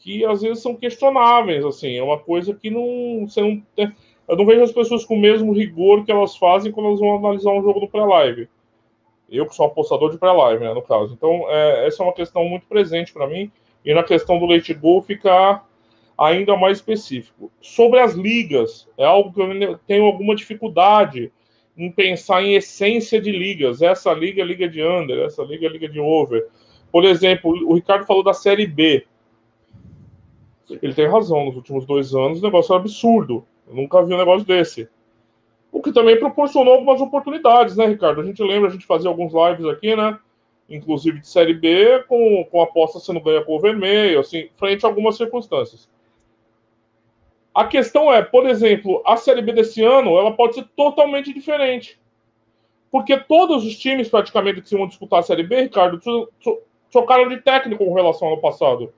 que às vezes são questionáveis, assim, é uma coisa que não, você não eu não vejo as pessoas com o mesmo rigor que elas fazem quando elas vão analisar um jogo do pré-live. Eu que sou um apostador de pré-live, né, no caso. Então, é, essa é uma questão muito presente para mim. E na questão do leite gol ficar ainda mais específico. Sobre as ligas, é algo que eu tenho alguma dificuldade em pensar em essência de ligas. Essa liga é liga de under, essa liga é liga de over. Por exemplo, o Ricardo falou da Série B. Ele tem razão, nos últimos dois anos o negócio é absurdo. Eu nunca vi um negócio desse. O que também proporcionou algumas oportunidades, né, Ricardo? A gente lembra, a gente fazia alguns lives aqui, né? Inclusive de Série B, com, com aposta sendo ganha o vermelho, assim, frente a algumas circunstâncias. A questão é, por exemplo, a Série B desse ano, ela pode ser totalmente diferente. Porque todos os times, praticamente, que vão disputar a Série B, Ricardo, trocaram de técnico com relação ao ano passado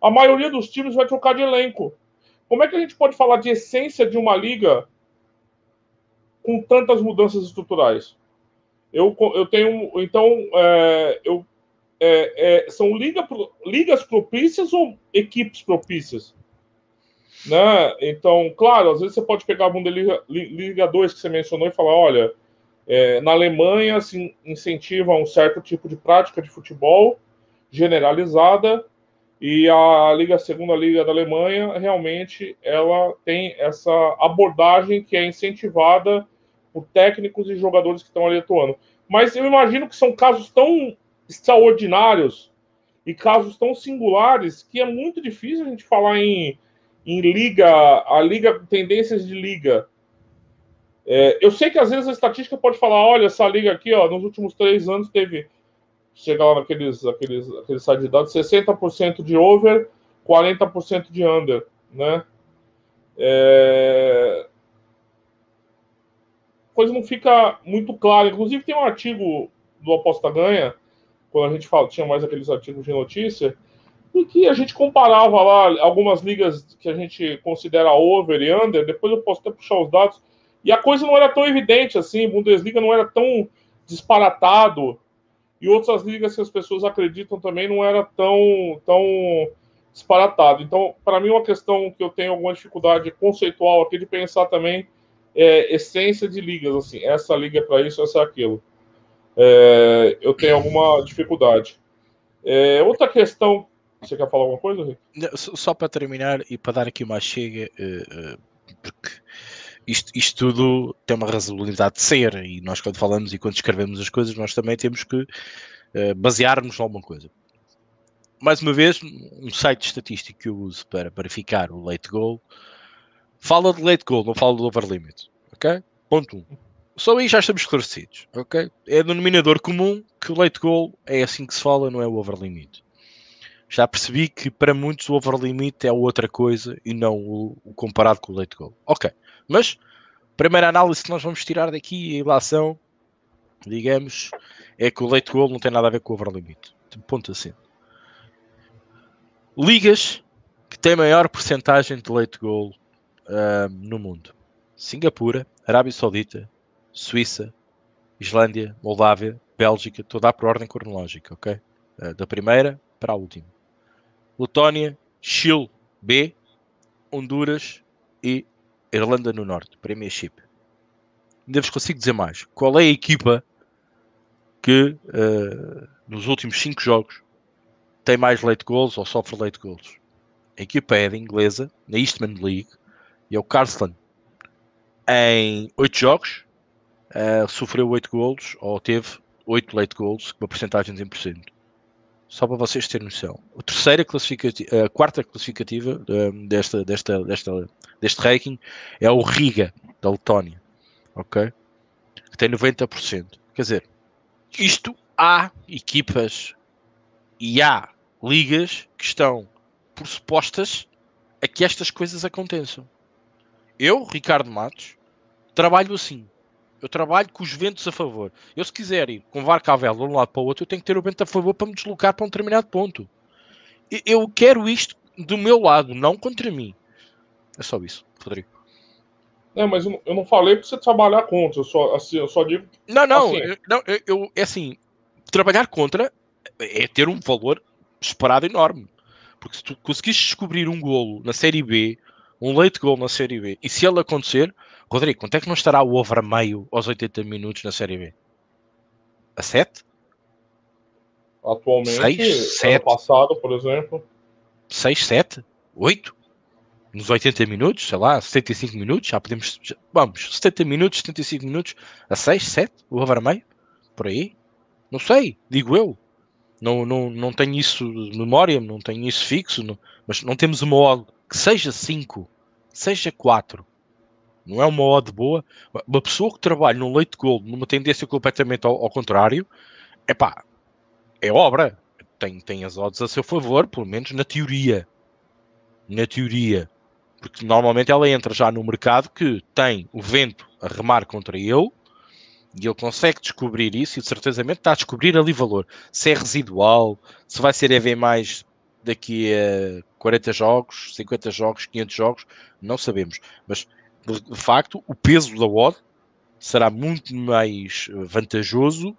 a maioria dos times vai trocar de elenco. Como é que a gente pode falar de essência de uma liga com tantas mudanças estruturais? Eu, eu tenho. Então, é, eu, é, é, são liga, ligas propícias ou equipes propícias? Né? Então, claro, às vezes você pode pegar a Bundesliga Liga 2 que você mencionou e falar: olha, é, na Alemanha se incentiva um certo tipo de prática de futebol generalizada e a Liga a Segunda Liga da Alemanha realmente ela tem essa abordagem que é incentivada por técnicos e jogadores que estão ali atuando. Mas eu imagino que são casos tão extraordinários e casos tão singulares que é muito difícil a gente falar em, em liga, a liga, tendências de liga É, eu sei que às vezes a estatística pode falar, olha, essa liga aqui, ó, nos últimos três anos teve, chega lá naqueles aqueles, aqueles sites de dados, 60% de over, 40% de under, né? É... Coisa não fica muito clara. Inclusive tem um artigo do Aposta Ganha, quando a gente fala, tinha mais aqueles artigos de notícia, e que a gente comparava lá algumas ligas que a gente considera over e under, depois eu posso até puxar os dados, e a coisa não era tão evidente assim, Bundesliga não era tão disparatado, e outras ligas que as pessoas acreditam também não era tão, tão disparatado. Então, para mim, uma questão que eu tenho alguma dificuldade conceitual aqui de pensar também é essência de ligas, assim, essa liga é para isso, essa é aquilo. É, eu tenho alguma dificuldade. É, outra questão você quer falar alguma coisa, Rick? Só para terminar e para dar aqui uma chega, eh, eh, porque isto, isto tudo tem uma razoabilidade de ser, e nós quando falamos e quando escrevemos as coisas, nós também temos que uh, basear-nos em alguma coisa. Mais uma vez, um site estatístico que eu uso para verificar o late goal fala de late goal, não fala do over limit. Ok? Ponto 1. Um. Só aí já estamos esclarecidos. Ok? É denominador comum que o late goal é assim que se fala, não é o over limit. Já percebi que para muitos o over limit é outra coisa e não o, o comparado com o late goal. Ok. Mas, primeira análise que nós vamos tirar daqui, a ilação, digamos, é que o late goal não tem nada a ver com o over limit. Ponto assim. Ligas que têm maior porcentagem de late goal uh, no mundo. Singapura, Arábia Saudita, Suíça, Islândia, Moldávia, Bélgica, toda por ordem cronológica, ok? Uh, da primeira para a última. Letónia, Chile, B, Honduras e Irlanda no Norte, Premiership. Ainda vos consigo dizer mais. Qual é a equipa que uh, nos últimos 5 jogos tem mais late goals ou sofre late goals? A equipa é inglesa, na Eastman League, e é o Carsland. Em 8 jogos, uh, sofreu 8 gols ou teve 8 late goals, com uma porcentagem de 100%. Só para vocês terem noção. A terceira classificativa, a quarta classificativa um, desta, desta, desta, deste ranking é o Riga, da Letónia. Ok? Que tem 90%. Quer dizer, isto há equipas e há ligas que estão por supostas a que estas coisas aconteçam. Eu, Ricardo Matos, trabalho assim eu trabalho com os ventos a favor. Eu, se quiser ir com VAR Cavel de um lado para o outro, eu tenho que ter o vento a favor para me deslocar para um determinado ponto. Eu quero isto do meu lado, não contra mim. É só isso, Rodrigo. Não, mas eu não falei para você trabalhar contra, eu só, assim, eu só digo. Não, não, assim. eu, não eu, é assim, trabalhar contra é ter um valor esperado enorme. Porque se tu conseguiste descobrir um golo na Série B, um leite gol na Série B, e se ele acontecer, Rodrigo, quanto é que não estará o over a meio aos 80 minutos na Série B? A 7? Atualmente, 6, 7, ano passado, por exemplo. 6, 7, 8? Nos 80 minutos, sei lá, 75 minutos, já podemos. Já, vamos, 70 minutos, 75 minutos, a 6, 7, o over a meio? Por aí? Não sei, digo eu. Não, não, não tenho isso de memória, não tenho isso fixo, não, mas não temos uma odd que seja 5, seja 4, não é uma odd boa. Uma pessoa que trabalha num leite gold, numa tendência completamente ao, ao contrário, é pá, é obra. Tem, tem as odds a seu favor, pelo menos na teoria. Na teoria. Porque normalmente ela entra já no mercado que tem o vento a remar contra ele e ele consegue descobrir isso e certezamente está a descobrir ali valor. Se é residual, se vai ser EV mais daqui a 40 jogos, 50 jogos, 500 jogos, não sabemos. Mas de facto, o peso da odd será muito mais vantajoso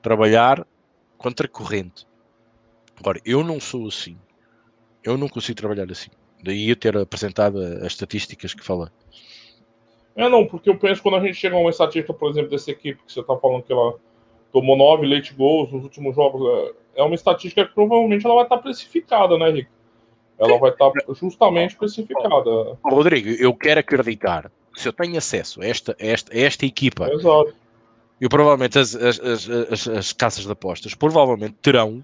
trabalhar contra corrente. Agora, eu não sou assim. Eu não consigo trabalhar assim. Daí eu ter apresentado as estatísticas que falei. É, não, porque eu penso quando a gente chega a uma estatística, por exemplo, dessa equipe que você está falando que ela tomou nove late goals nos últimos jogos, é, é uma estatística que provavelmente ela vai estar precificada, né, Rick? Ela vai estar justamente especificada. Rodrigo, eu quero acreditar, se eu tenho acesso a esta, a esta, a esta equipa, Exato. eu provavelmente as, as, as, as, casas de apostas provavelmente terão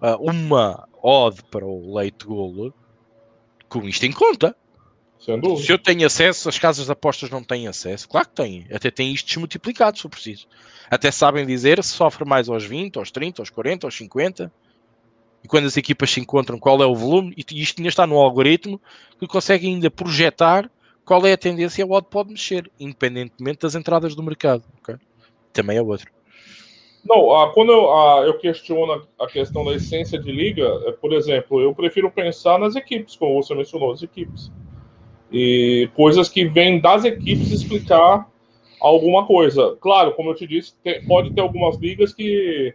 uh, uma odd para o leite golo com isto em conta. Se eu tenho acesso, as casas de apostas não têm acesso. Claro que têm. Até têm isto desmultiplicado, se for preciso. Até sabem dizer se sofre mais aos 20, aos 30, aos 40, aos 50. E quando as equipas se encontram, qual é o volume? E isto ainda está no algoritmo que consegue ainda projetar qual é a tendência e o odd pode mexer, independentemente das entradas do mercado. Okay? Também é outro. Não, quando eu, eu, questiono a questão da essência de liga, é, por exemplo, eu prefiro pensar nas equipes, como você mencionou, as equipes. E coisas que vêm das equipes explicar alguma coisa. Claro, como eu te disse, pode ter algumas ligas que,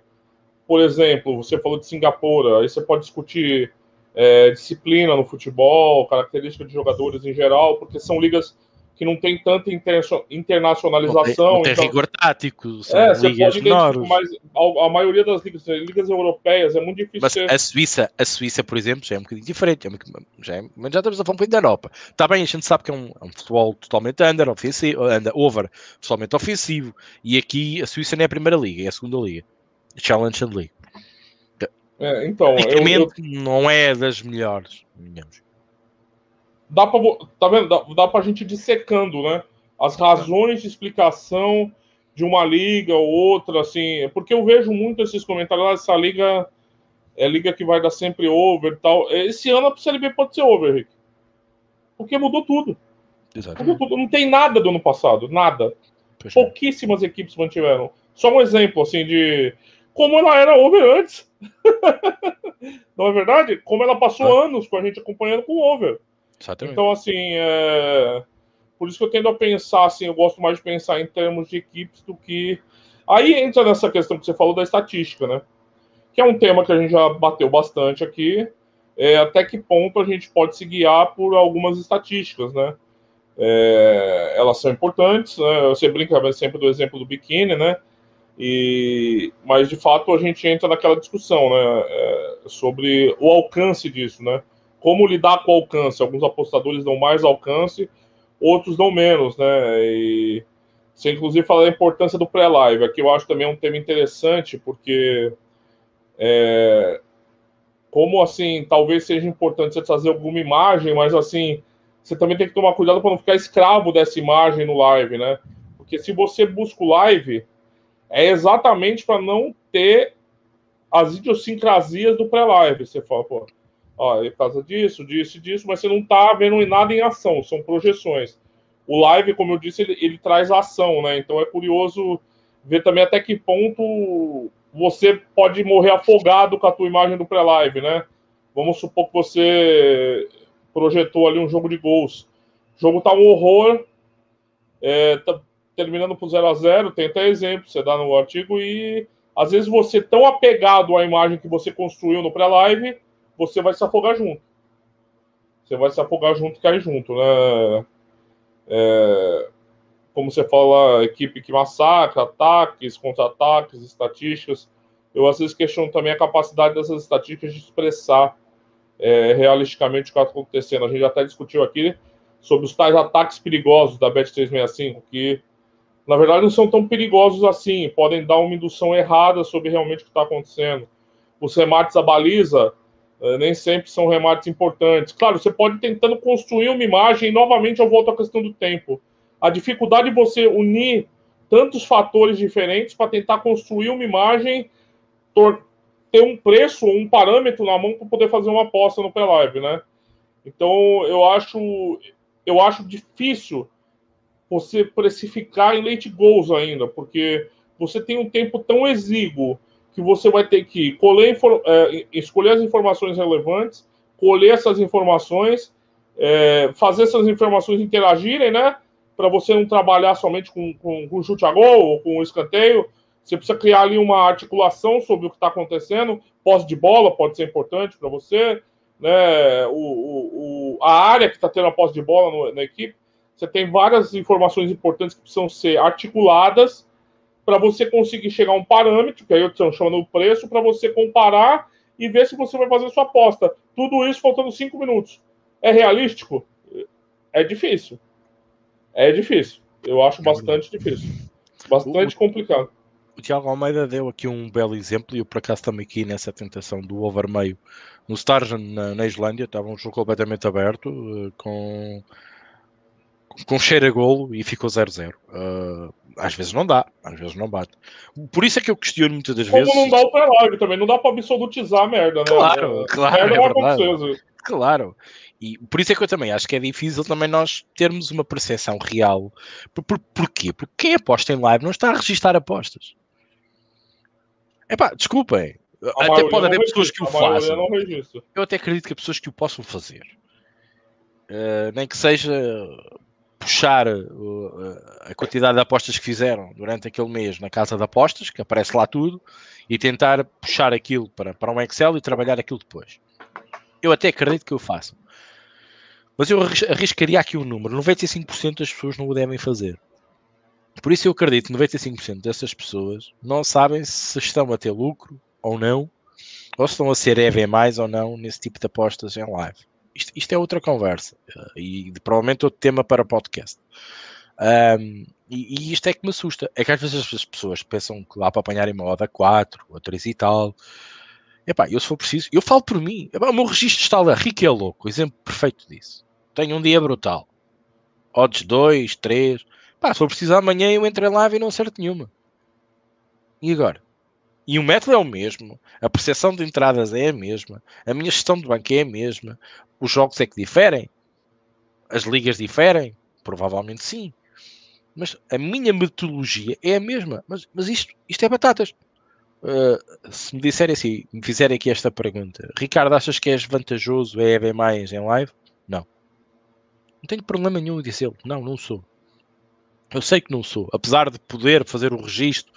por exemplo, você falou de Singapura, aí você pode discutir é, disciplina no futebol, característica de jogadores em geral, porque são ligas que não tem tanta internacionalização. Não tem, então, rigor tático, são é, ligas menores. Mas a, a, maioria das ligas, ligas europeias, é muito difícil. Mas ter... a Suíça, a Suíça, por exemplo, já é um bocadinho diferente. É já, é, mas já estamos a falar um bocadinho da Europa. Está bem, a gente sabe que é um, é um futebol totalmente under, ofensivo, under, over, totalmente ofensivo. E aqui a Suíça não é a primeira liga, é a segunda liga. Challenge League. É, então, eu, eu... não é das melhores, digamos dá para tá vendo? Dá, dá pra gente dissecando, né? As razões de explicação de uma liga ou outra, assim, porque eu vejo muito esses comentários, ah, essa liga é liga que vai dar sempre over e tal. Esse ano a Série B pode ser over, Rick. Porque mudou tudo. Mudou tudo. Não tem nada do ano passado, nada. Pouquíssimas equipes mantiveram. Só um exemplo, assim, de como ela era over antes. Não é verdade? Como ela passou ah. anos com a gente acompanhando com over. Exatamente. Então, assim, é... por isso que eu tendo a pensar, assim, eu gosto mais de pensar em termos de equipes do que. Aí entra nessa questão que você falou da estatística, né? Que é um tema que a gente já bateu bastante aqui. É, até que ponto a gente pode se guiar por algumas estatísticas, né? É, elas são importantes, né? Você brinca sempre do exemplo do biquíni, né? E, mas de fato a gente entra naquela discussão, né? É, sobre o alcance disso, né? como lidar com o alcance. Alguns apostadores dão mais alcance, outros dão menos, né? E você inclusive fala da importância do pré-live. Aqui eu acho também um tema interessante, porque é, como assim, talvez seja importante você trazer alguma imagem, mas assim, você também tem que tomar cuidado para não ficar escravo dessa imagem no live, né? Porque se você busca o live, é exatamente para não ter as idiosincrasias do pré-live. Você fala, pô, ó, é por causa disso, disso e disso, mas você não está vendo nada em ação, são projeções. O live, como eu disse, ele, ele traz ação, né? Então é curioso ver também até que ponto você pode morrer afogado com a tua imagem do pré-live, né? Vamos supor que você projetou ali um jogo de gols. O jogo tá um horror, é, tá terminando por 0 a 0 tem até exemplo, você dá no artigo, e às vezes você tão apegado à imagem que você construiu no pré-live, você vai se afogar junto. Você vai se afogar junto e cair junto, né? É, como você fala, equipe que massacra, ataques, contra-ataques, estatísticas. Eu às vezes questiono também a capacidade dessas estatísticas de expressar é, realisticamente o que está acontecendo. A gente até discutiu aqui sobre os tais ataques perigosos da Bet365, que na verdade não são tão perigosos assim, podem dar uma indução errada sobre realmente o que está acontecendo. Os remates à baliza é, nem sempre são remates importantes. Claro, você pode ir tentando construir uma imagem, e novamente eu volto à questão do tempo. A dificuldade de você unir tantos fatores diferentes para tentar construir uma imagem, ter um preço, um parâmetro na mão para poder fazer uma aposta no pré-live, né? Então, eu acho, eu acho difícil você precificar em late goals ainda, porque você tem um tempo tão exíguo que você vai ter que colher, é, escolher as informações relevantes, colher essas informações, é, fazer essas informações interagirem, né? Para você não trabalhar somente com, com, com chute a gol ou com escanteio. Você precisa criar ali uma articulação sobre o que está acontecendo. Posse de bola pode ser importante para você, né? O, o, o, a área que está tendo a posse de bola no, na equipe. Você tem várias informações importantes que precisam ser articuladas para você conseguir chegar a um parâmetro, que aí eu estou chamando o preço, para você comparar e ver se você vai fazer sua aposta. Tudo isso faltando cinco minutos. É realístico? É difícil. É difícil. Eu acho bastante difícil. Bastante complicado. O Tiago Almeida deu aqui um belo exemplo e eu por acaso também aqui nessa tentação do over meio no Stargen na, na Islândia, estava um jogo completamente aberto, eh, com com cheiro a golo e ficou 0-0. Uh, às vezes não dá, às vezes não bate. Por isso é que eu questiono muitas das Como vezes. não dá o pré também, não dá para absolutizar a merda, né? Claro, claro, merda é verdade. acontecer. Claro. E por isso é que eu também acho que é difícil também nós termos uma percepção real. Por, por, porquê? Porque quem aposta em live não está a registrar apostas. Epá, desculpem. A Até pode haver pessoas que o registra. Eu até acredito que há pessoas que o possam fazer. Uh, nem que seja puxar uh, a quantidade de apostas que fizeram durante aquele mês na casa de apostas, que aparece lá tudo, e tentar puxar aquilo para, para um Excel e trabalhar aquilo depois. Eu até acredito que eu faço. Mas eu arris- arriscaria aqui um número: 95% das pessoas não o devem fazer. Por isso eu acredito que 95% dessas pessoas não sabem se estão a ter lucro ou não, ou se estão a ser EV mais ou não nesse tipo de apostas em live. Isto, isto é outra conversa eh, e provavelmente outro tema para podcast. Um, e, e isto é que me assusta. É que às vezes as pessoas pensam que lá para apanharem uma oda 4 ou 3 e tal. Epá, eu se for preciso, eu falo por mim. Epá, o meu registro está lá, rico é louco, exemplo perfeito disso. Tenho um dia brutal. Odds 2, 3. Pá, se for preciso amanhã eu entro em live e não acerto nenhuma. E agora? E o método é o mesmo, a percepção de entradas é a mesma, a minha gestão de banco é a mesma, os jogos é que diferem, as ligas diferem, provavelmente sim, mas a minha metodologia é a mesma. Mas, mas isto, isto é batatas. Uh, se me disserem assim, me fizerem aqui esta pergunta, Ricardo, achas que és vantajoso é EB mais em live? Não. Não tenho problema nenhum em dizer não, não sou. Eu sei que não sou, apesar de poder fazer o registro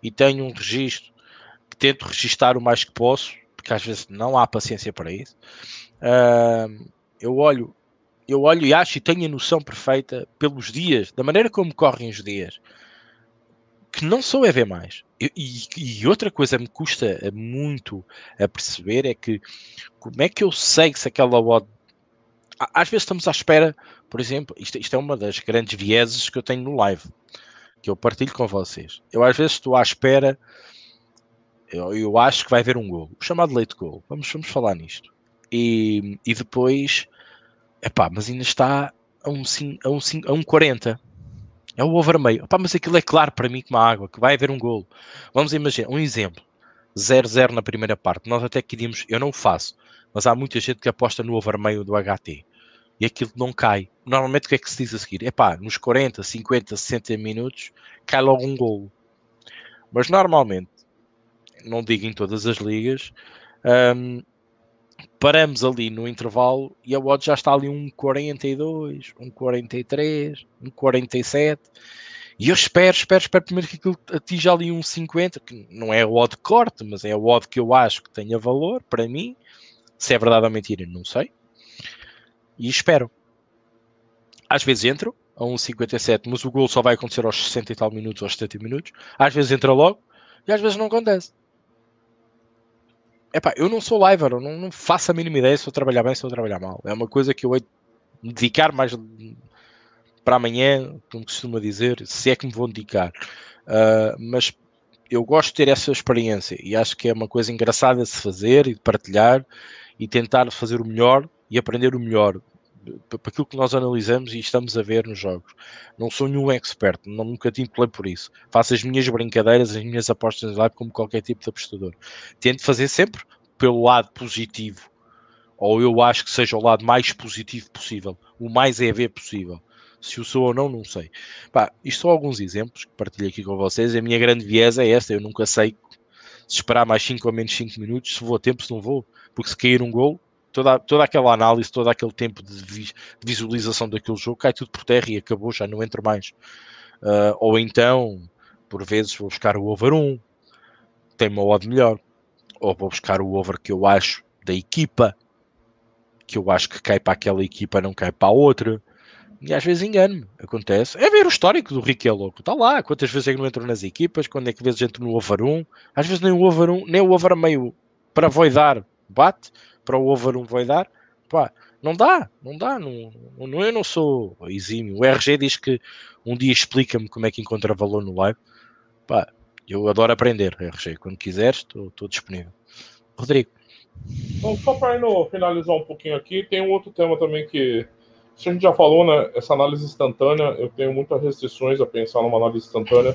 e tenho um registro tento registar o mais que posso, porque às vezes não há paciência para isso. Uh, eu olho, eu olho e acho e tenho a noção perfeita pelos dias, da maneira como correm os dias, que não sou EV mais. E, e, e outra coisa me custa muito a perceber é que como é que eu sei se aquela odd às vezes estamos à espera, por exemplo, isto, isto, é uma das grandes vieses que eu tenho no live, que eu partilho com vocês. Eu às vezes estou à espera, eu, eu acho que vai haver um gol, o chamado late goal. Vamos, vamos falar nisto. E, e depois, epá, mas ainda está a um, a um, a um 40. É o over meio. Epá, mas aquilo é claro para mim como água, que vai haver um gol. Vamos imaginar, um exemplo. 0-0 na primeira parte. Nós até queríamos, eu não o faço, mas há muita gente que aposta no over meio do HT e aquilo não cai. Normalmente o que é que se diz a seguir? É pá, nos 40, 50, 60 minutos cai logo um golo. Mas normalmente, não digo em todas as ligas, um, paramos ali no intervalo e a odd já está ali um 42, um 43, um 47. E eu espero, espero, espero primeiro que aquilo atinja ali um 50, que não é o odd corte, mas é o odd que eu acho que tenha valor para mim. Se é verdade ou mentira, não sei. E espero. Às vezes entro a 1,57, mas o gol só vai acontecer aos 60 e tal minutos, aos 70 minutos. Às vezes entra logo e às vezes não acontece. Epá, eu não sou liver, eu não, não faço a mínima ideia se vou trabalhar bem, se vou trabalhar mal. É uma coisa que eu hei de me dedicar mais para amanhã, como costuma dizer, se é que me vou dedicar. Uh, mas eu gosto de ter essa experiência e acho que é uma coisa engraçada de se fazer e de partilhar e tentar fazer o melhor e aprender o melhor para aquilo que nós analisamos e estamos a ver nos jogos. Não sou nenhum expert, não, nunca te impelei por isso. Faço as minhas brincadeiras, as minhas apostas em live como qualquer tipo de apostador. Tento fazer sempre pelo lado positivo, ou eu acho que seja o lado mais positivo possível, o mais EV possível. Se o sou ou não, não sei. Isto são alguns exemplos que partilho aqui com vocês. A minha grande viés é esta, eu nunca sei se esperar mais 5 ou menos 5 minutos, se vou a tempo, se não vou. Porque se cair um gol, toda, toda aquela análise, todo aquele tempo de, vi, de, visualização daquele jogo cai tudo por terra e acabou, já não entro mais. Uh, ou então, por vezes, vou buscar o over 1, tem uma odd melhor, ou vou buscar o over que eu acho da equipa, que eu acho que cai para aquela equipa, não cai para a outra. E às vezes engano-me, acontece. É ver o histórico do Rick é louco. Está lá, quantas vezes é que não entrou nas equipas, quando é que vezes entro no over 1. Às vezes nem o over 1, nem o over meio para voidar bate, para o over 1 vai dar. Pá, não dá, não dá. Não, não, eu não sou exímio. O RG diz que um dia explica-me como é que encontra valor no live. Pá, eu adoro aprender, RG. Quando quiseres, estou disponível. Rodrigo. Então, só para finalizar um pouquinho aqui, tem um outro tema também que isso a gente já falou, né? Essa análise instantânea, eu tenho muitas restrições a pensar numa análise instantânea,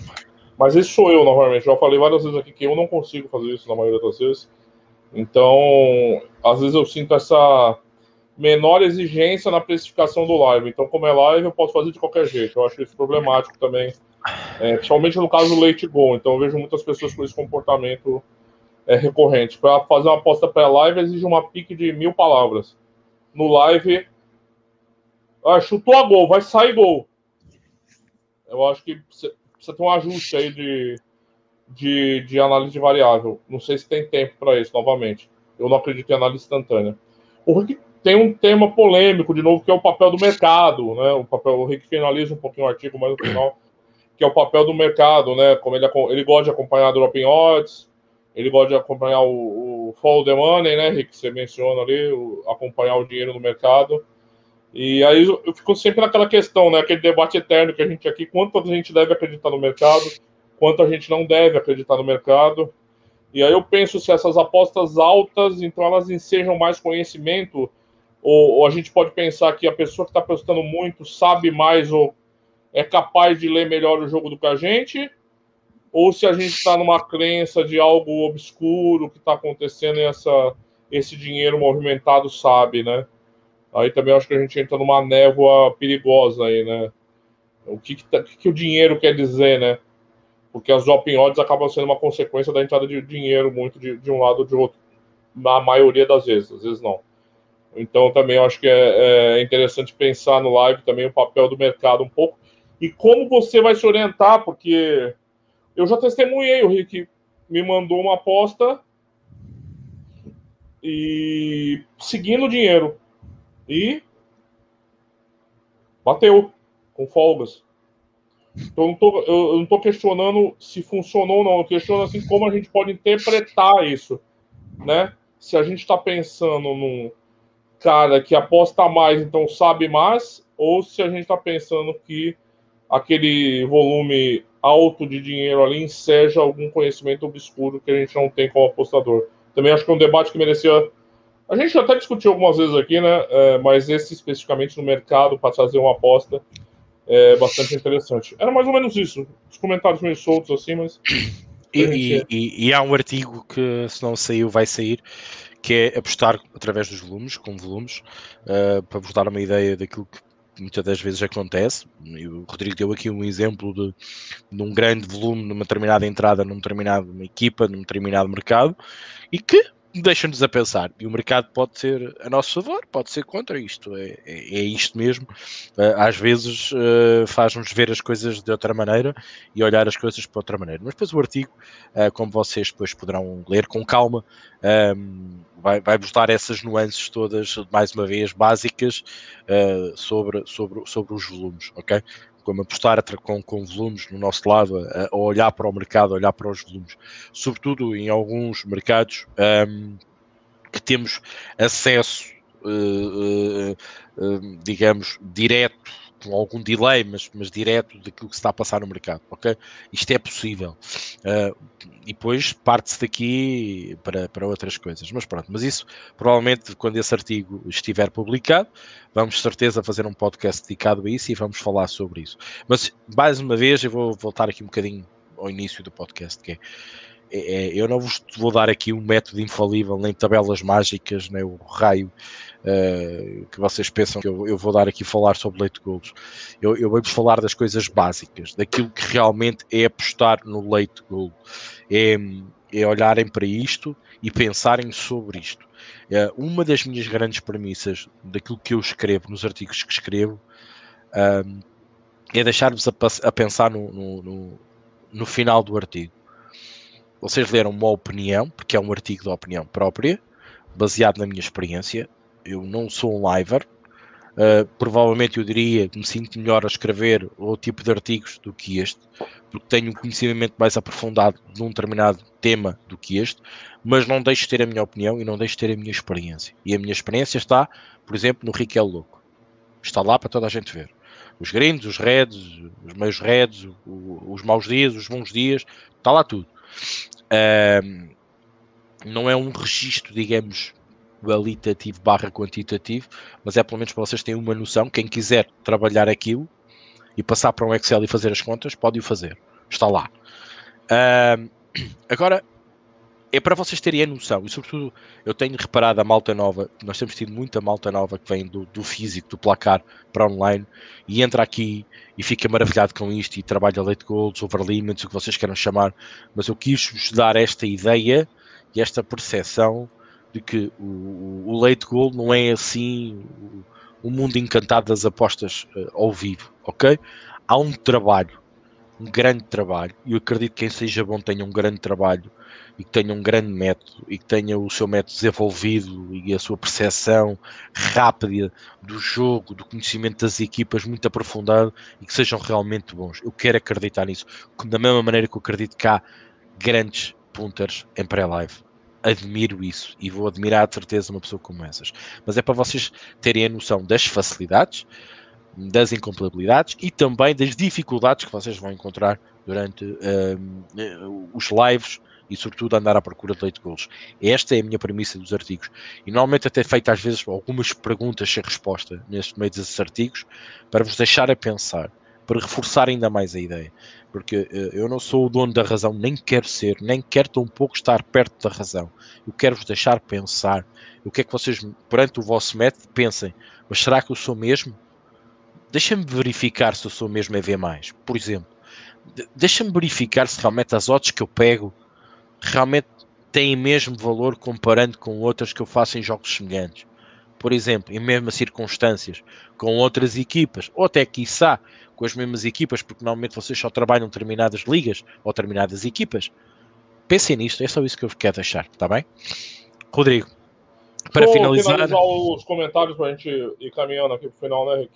mas esse sou eu, novamente. Já falei várias vezes aqui que eu não consigo fazer isso na maioria das vezes. Então, às vezes eu sinto essa menor exigência na precificação do live. Então, como é live, eu posso fazer de qualquer jeito. Eu acho isso problemático também, é, principalmente no caso do late go. Então, eu vejo muitas pessoas com esse comportamento é, recorrente. Para fazer uma aposta pré-live, exige uma pique de mil palavras. No live, ah, chutou a gol, vai sair gol. Eu acho que precisa ter um ajuste aí de, de, de análise de variável. Não sei se tem tempo para isso, novamente. Eu não acredito em análise instantânea. O Rick tem um tema polêmico, de novo, que é o papel do mercado. Né? O, papel, o Rick finaliza um pouquinho o artigo, mas no final, que é o papel do mercado. Né? Como ele, ele gosta de acompanhar Dropping Odds, ele gosta de acompanhar o, o Follow the Money, né, Rick? Você menciona ali, o, acompanhar o dinheiro no mercado. E aí eu fico sempre naquela questão, né? Aquele debate eterno que a gente aqui, quanto a gente deve acreditar no mercado, quanto a gente não deve acreditar no mercado. E aí eu penso se essas apostas altas, então elas ensejam mais conhecimento, ou, ou a gente pode pensar que a pessoa que está apostando muito sabe mais ou é capaz de ler melhor o jogo do que a gente, ou se a gente está numa crença de algo obscuro que está acontecendo e essa, esse dinheiro movimentado sabe, né? Aí também acho que a gente entra numa névoa perigosa aí, né? O que, que, tá, que o dinheiro quer dizer, né? Porque as open odds acabam sendo uma consequência da entrada de dinheiro muito de, de um lado ou de outro. Na maioria das vezes, às vezes não. Então também acho que é, é interessante pensar no live também o papel do mercado um pouco. E como você vai se orientar, porque eu já testemunhei, o Rick me mandou uma aposta e seguindo o dinheiro. E bateu com folgas. Então, eu não, tô questionando se funcionou ou não, eu questiono assim como a gente pode interpretar isso, né? Se a gente está pensando num cara que aposta mais, então sabe mais, ou se a gente está pensando que aquele volume alto de dinheiro ali enseja algum conhecimento obscuro que a gente não tem como apostador. Também acho que é um debate que merecia a gente até discutiu algumas vezes aqui, né? É, mas esse especificamente no mercado para fazer uma aposta é bastante interessante. Era mais ou menos isso. Os comentários meio soltos assim, mas. E, gente... e, e, há um artigo que, se não saiu, vai sair, que é apostar através dos volumes, com volumes, uh, para vos dar uma ideia daquilo que muitas das vezes acontece. E o Rodrigo deu aqui um exemplo de, de um grande volume numa determinada entrada, numa determinada equipa, num determinado mercado, e que deixa-nos a pensar. E o mercado pode ser a nosso favor, pode ser contra isto. É, é, é isto mesmo. Uh, às vezes uh, faz-nos ver as coisas de outra maneira e olhar as coisas para outra maneira. Mas depois o artigo, uh, como vocês depois poderão ler com calma, um, vai, vai vos dar essas nuances todas, mais uma vez, básicas sobre, sobre, sobre os volumes, ok? Como apostar com, com volumes no nosso lado, a, olhar para o mercado, a olhar para os volumes, sobretudo em alguns mercados um, que temos acesso, uh, uh, uh, digamos, direto com algum delay, mas, mas direto daquilo que se está a passar no mercado, ok? Isto é possível. Uh, e depois parte-se daqui para, para outras coisas. Mas pronto, mas isso provavelmente quando esse artigo estiver publicado, vamos certeza fazer um podcast dedicado a isso e vamos falar sobre isso. Mas mais uma vez eu vou voltar aqui um bocadinho ao início do podcast, que é é, é, eu não vos vou dar aqui um método infalível, nem tabelas mágicas, nem o raio uh, que vocês pensam que eu, eu, vou dar aqui falar sobre leite de golos. Eu, eu vou-vos falar das coisas básicas, daquilo que realmente é apostar no leite de. É, é olharem para isto e pensarem sobre isto. Uh, uma das minhas grandes premissas daquilo que eu escrevo, nos artigos que escrevo, uh, é deixar-vos a, a, pensar no, no, no, no final do artigo vocês leram uma opinião, porque é um artigo de opinião própria, baseado na minha experiência. Eu não sou um liver. Uh, provavelmente eu diria que me sinto melhor a escrever outro tipo de artigos do que este, porque tenho um conhecimento mais aprofundado de um determinado tema do que este, mas não deixo de ter a minha opinião e não deixo de ter a minha experiência. E a minha experiência está, por exemplo, no Riquel Louco. Está lá para toda a gente ver. Os grandes, os reds, os meios reds, os maus dias, os bons dias, está lá tudo. Não é um registro, digamos, qualitativo barra quantitativo, mas é pelo menos para vocês terem uma noção. Quem quiser trabalhar aquilo e passar para um Excel e fazer as contas, pode o fazer. Está lá. Agora, é para vocês terem a noção, e sobretudo eu tenho reparado a malta nova, nós temos tido muita malta nova que vem do, do físico, do placar para online e entra aqui e fica maravilhado com isto e trabalha late goals, over limits, o que vocês queiram chamar, mas eu quis vos dar esta ideia e esta percepção de que o, o late goal não é assim o, o mundo encantado das apostas uh, ao vivo, ok? Há um trabalho, um grande trabalho, e eu acredito que quem seja bom tenha um grande trabalho e que tenha um grande método e que tenha o seu método desenvolvido e a sua percepção rápida do jogo, do conhecimento das equipas muito aprofundado e que sejam realmente bons. Eu quero acreditar nisso, da mesma maneira que eu acredito que há grandes punters em pré-live. Admiro isso e vou admirar de certeza uma pessoa como essas. Mas é para vocês terem a noção das facilidades, das incompatibilidades e também das dificuldades que vocês vão encontrar durante uh, os lives e sobretudo andar à procura de late goals. Esta é a minha premissa dos artigos. E normalmente até feito às vezes algumas perguntas sem resposta neste meio desses artigos para vos deixar a pensar, para reforçar ainda mais a ideia. Porque uh, eu não sou o dono da razão, nem quero ser, nem quero tão pouco estar perto da razão. Eu quero vos deixar pensar. O que é que vocês, perante o vosso método, pensem, mas será que eu sou mesmo? Deixa-me verificar se eu sou mesmo EV+. Por exemplo, deixa-me verificar se realmente as odds que eu pego realmente têm mesmo valor comparando com outras que eu faço em jogos semelhantes. Por exemplo, em mesmas circunstâncias, com outras equipas, ou até quiçá com as mesmas equipas, porque normalmente vocês só trabalham determinadas ligas ou determinadas equipas. Pensem nisto, é só isso que eu quero deixar, está bem? Rodrigo, para Vou finalizar. finalizar os comentários para a gente ir caminhando aqui para o final, né, Rick?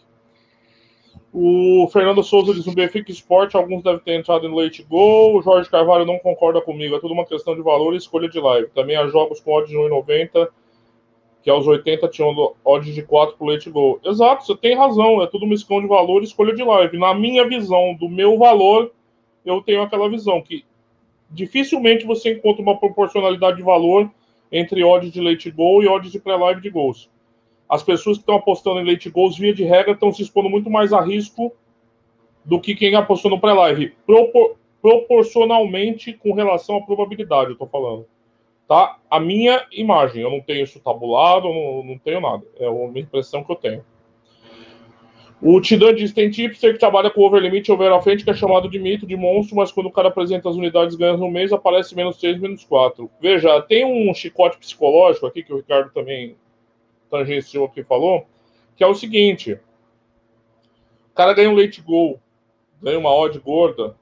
O Fernando Souza diz: no Benfica Esporte, alguns devem ter entrado no Leite Gol. O Jorge Carvalho não concorda comigo. É tudo uma questão de valor e escolha de live. Também há jogos com odds de 1,90, que aos 80 tinham odds de 4 pro Leite Gol. Exato, você tem razão. É tudo uma questão de valor e escolha de live. Na minha visão, do meu valor, eu tenho aquela visão que dificilmente você encontra uma proporcionalidade de valor entre odds de Leite Gol e odds de pré-live de gols as pessoas que estão apostando em late goals, via de regra, estão se expondo muito mais a risco do que quem apostou no pré-live. Propor proporcionalmente com relação à probabilidade, eu estou falando. Tá? A minha imagem, eu não tenho isso tabulado, não, não tenho nada. É uma impressão que eu tenho. O Tidan diz: tem tipster que trabalha com overlimit over à frente, que é chamado de mito, de monstro, mas quando o cara apresenta as unidades ganhas no mês, aparece menos 3, menos 4. Veja, tem um chicote psicológico aqui que o Ricardo também tangenciou aqui falou, que é o seguinte: o cara ganha um leite gol, ganha uma odd gorda,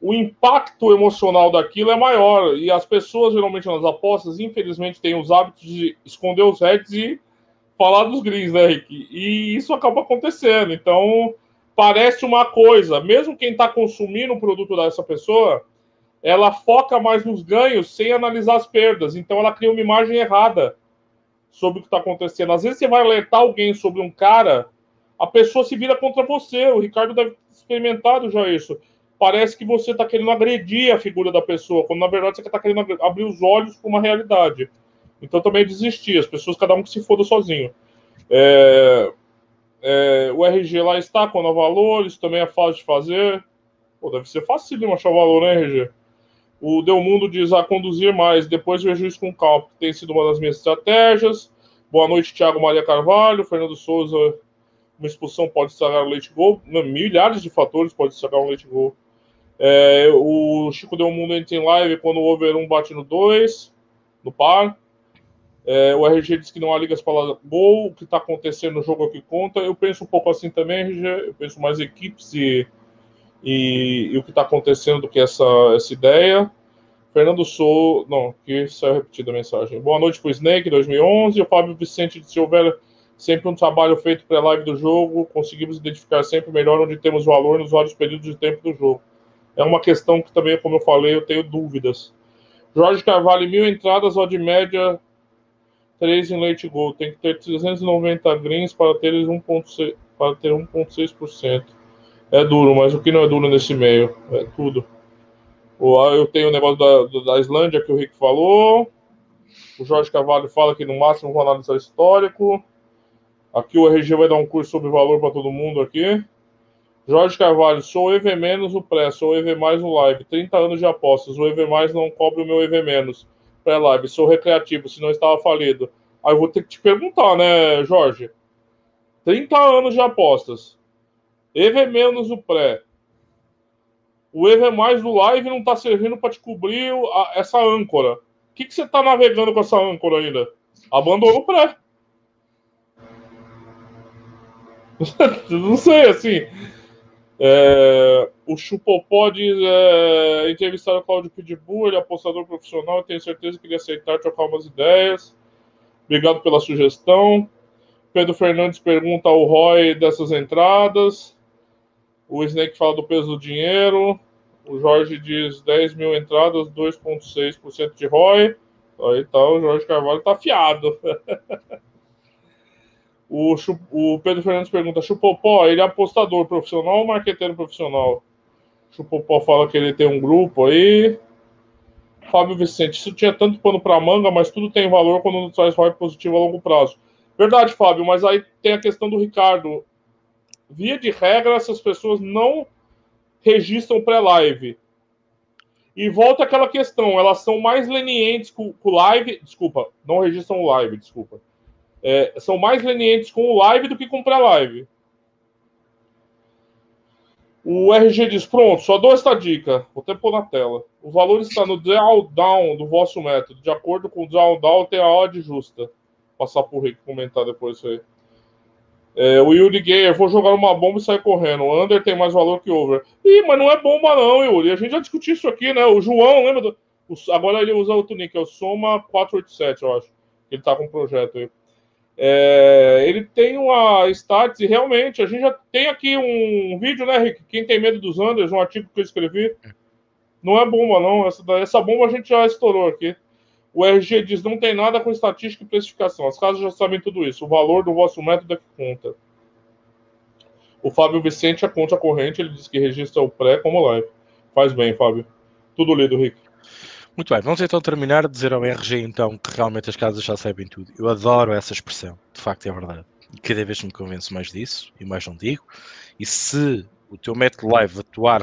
o impacto emocional daquilo é maior. E as pessoas, geralmente, nas apostas, infelizmente, têm os hábitos de esconder os heads e falar dos greens, né, Rick? E isso acaba acontecendo. Então, parece uma coisa. Mesmo quem está consumindo o produto dessa pessoa, ela foca mais nos ganhos sem analisar as perdas. Então, ela cria uma imagem errada sobre o que está acontecendo. Às vezes você vai alertar alguém sobre um cara, a pessoa se vira contra você. O Ricardo deve ter experimentado já isso. Parece que você está querendo agredir a figura da pessoa, quando na verdade você está querendo abrir os olhos para uma realidade. Então também desistir, as pessoas, cada um que se foda sozinho. É, é, o RG lá está com o valor, isso também é fácil de fazer. Pô, deve ser fácil de achar o valor, né, RG? O Deu Mundo diz a conduzir mais, depois vejo isso com calma, que tem sido uma das minhas estratégias. Boa noite, Thiago Maria Carvalho. Fernando Souza, uma expulsão pode estragar o leite gol. Milhares de fatores podem estragar um leite gol. É, o Chico Deu Mundo entra em live quando o over 1 bate no 2, no par. É, o RG diz que não há ligas para gol. O que está acontecendo no jogo aqui conta. Eu penso um pouco assim também, RG. Eu penso mais equipes e e, e o que está acontecendo do que essa, essa ideia. Fernando Sou, não, que saiu repetida a mensagem. Boa noite para o Snake, 2011. O Fábio Vicente de Silveira, sempre um trabalho feito pré-live do jogo. Conseguimos identificar sempre melhor onde temos valor nos vários períodos de tempo do jogo. É uma questão que também, como eu falei, eu tenho dúvidas. Jorge Carvalho, mil entradas, odd média 3 em late goal. Tem que ter 390 greens para ter 1,6%. Para ter 1,6% é duro, mas o que não é duro nesse meio? É tudo. Eu tenho o negócio da, da Islândia que o Rick falou. O Jorge Carvalho fala que no máximo vou analisar histórico. Aqui o RG vai dar um curso sobre valor para todo mundo aqui. Jorge Carvalho, sou EV menos o pré, sou EV mais no live. 30 anos de apostas. O EV mais não cobre o meu EV menos pré-live. Sou recreativo, senão estava falido. Aí eu vou ter que te perguntar, né, Jorge? 30 anos de apostas. EV menos o pré. O EV mais do live não está servindo para te cobrir a, essa âncora. O que, que você está navegando com essa âncora ainda? Abandonou o pré. não sei, assim. É, o Chupopó diz: é, entrevistar o Claudio Pitbull, ele é apostador profissional, tenho certeza que ele aceitar trocar umas ideias. Obrigado pela sugestão. Pedro Fernandes pergunta ao Roy dessas entradas. O Snake fala do peso do dinheiro. O Jorge diz 10 mil entradas, 2,6% de ROI. Aí tá, o Jorge Carvalho tá afiado. o, o, Pedro Fernandes pergunta: Chupopó, ele é apostador profissional ou marqueteiro profissional? Chupopó fala que ele tem um grupo aí. Fábio Vicente, isso tinha tanto pano para manga, mas tudo tem valor quando traz ROI positivo a longo prazo. Verdade, Fábio, mas aí tem a questão do Ricardo. Via de regra, essas pessoas não registram pré-live. E volta aquela questão, elas são mais lenientes com o live, desculpa, não registram o live, desculpa. É, são mais lenientes com o live do que com pré-live. O RG diz: pronto, só dou esta dica. Vou até pôr na tela. O valor está no drawdown do vosso método. De acordo com o drawdown, tem a odd justa. Vou passar por Rick comentar depois isso aí. É, o Yuri Gayer, vou jogar uma bomba e sair correndo. O under tem mais valor que over. Ih, mas não é bomba não, Yuri. A gente já discutiu isso aqui, né? O João, lembra? Do... O... Agora ele usa outro nick, é o Soma 487, eu acho. Ele tá com um projeto aí. É... Ele tem uma stats e realmente, a gente já tem aqui um vídeo, né, Rick? Quem tem medo dos unders, um artigo que eu escrevi. Não é bomba, não. Essa, essa bomba a gente já estourou aqui. O RG diz: não tem nada com estatística e precificação. As casas já sabem tudo isso. O valor do vosso método é que conta. O Fábio Vicente, a conta corrente, ele diz que registra o pré como live. Faz bem, Fábio. Tudo lido, Rick. Muito bem, vamos então terminar dizer ao RG então que realmente as casas já sabem tudo. Eu adoro essa expressão, de facto é verdade. E cada vez me convenço mais disso, e mais não digo. E se o teu método live atuar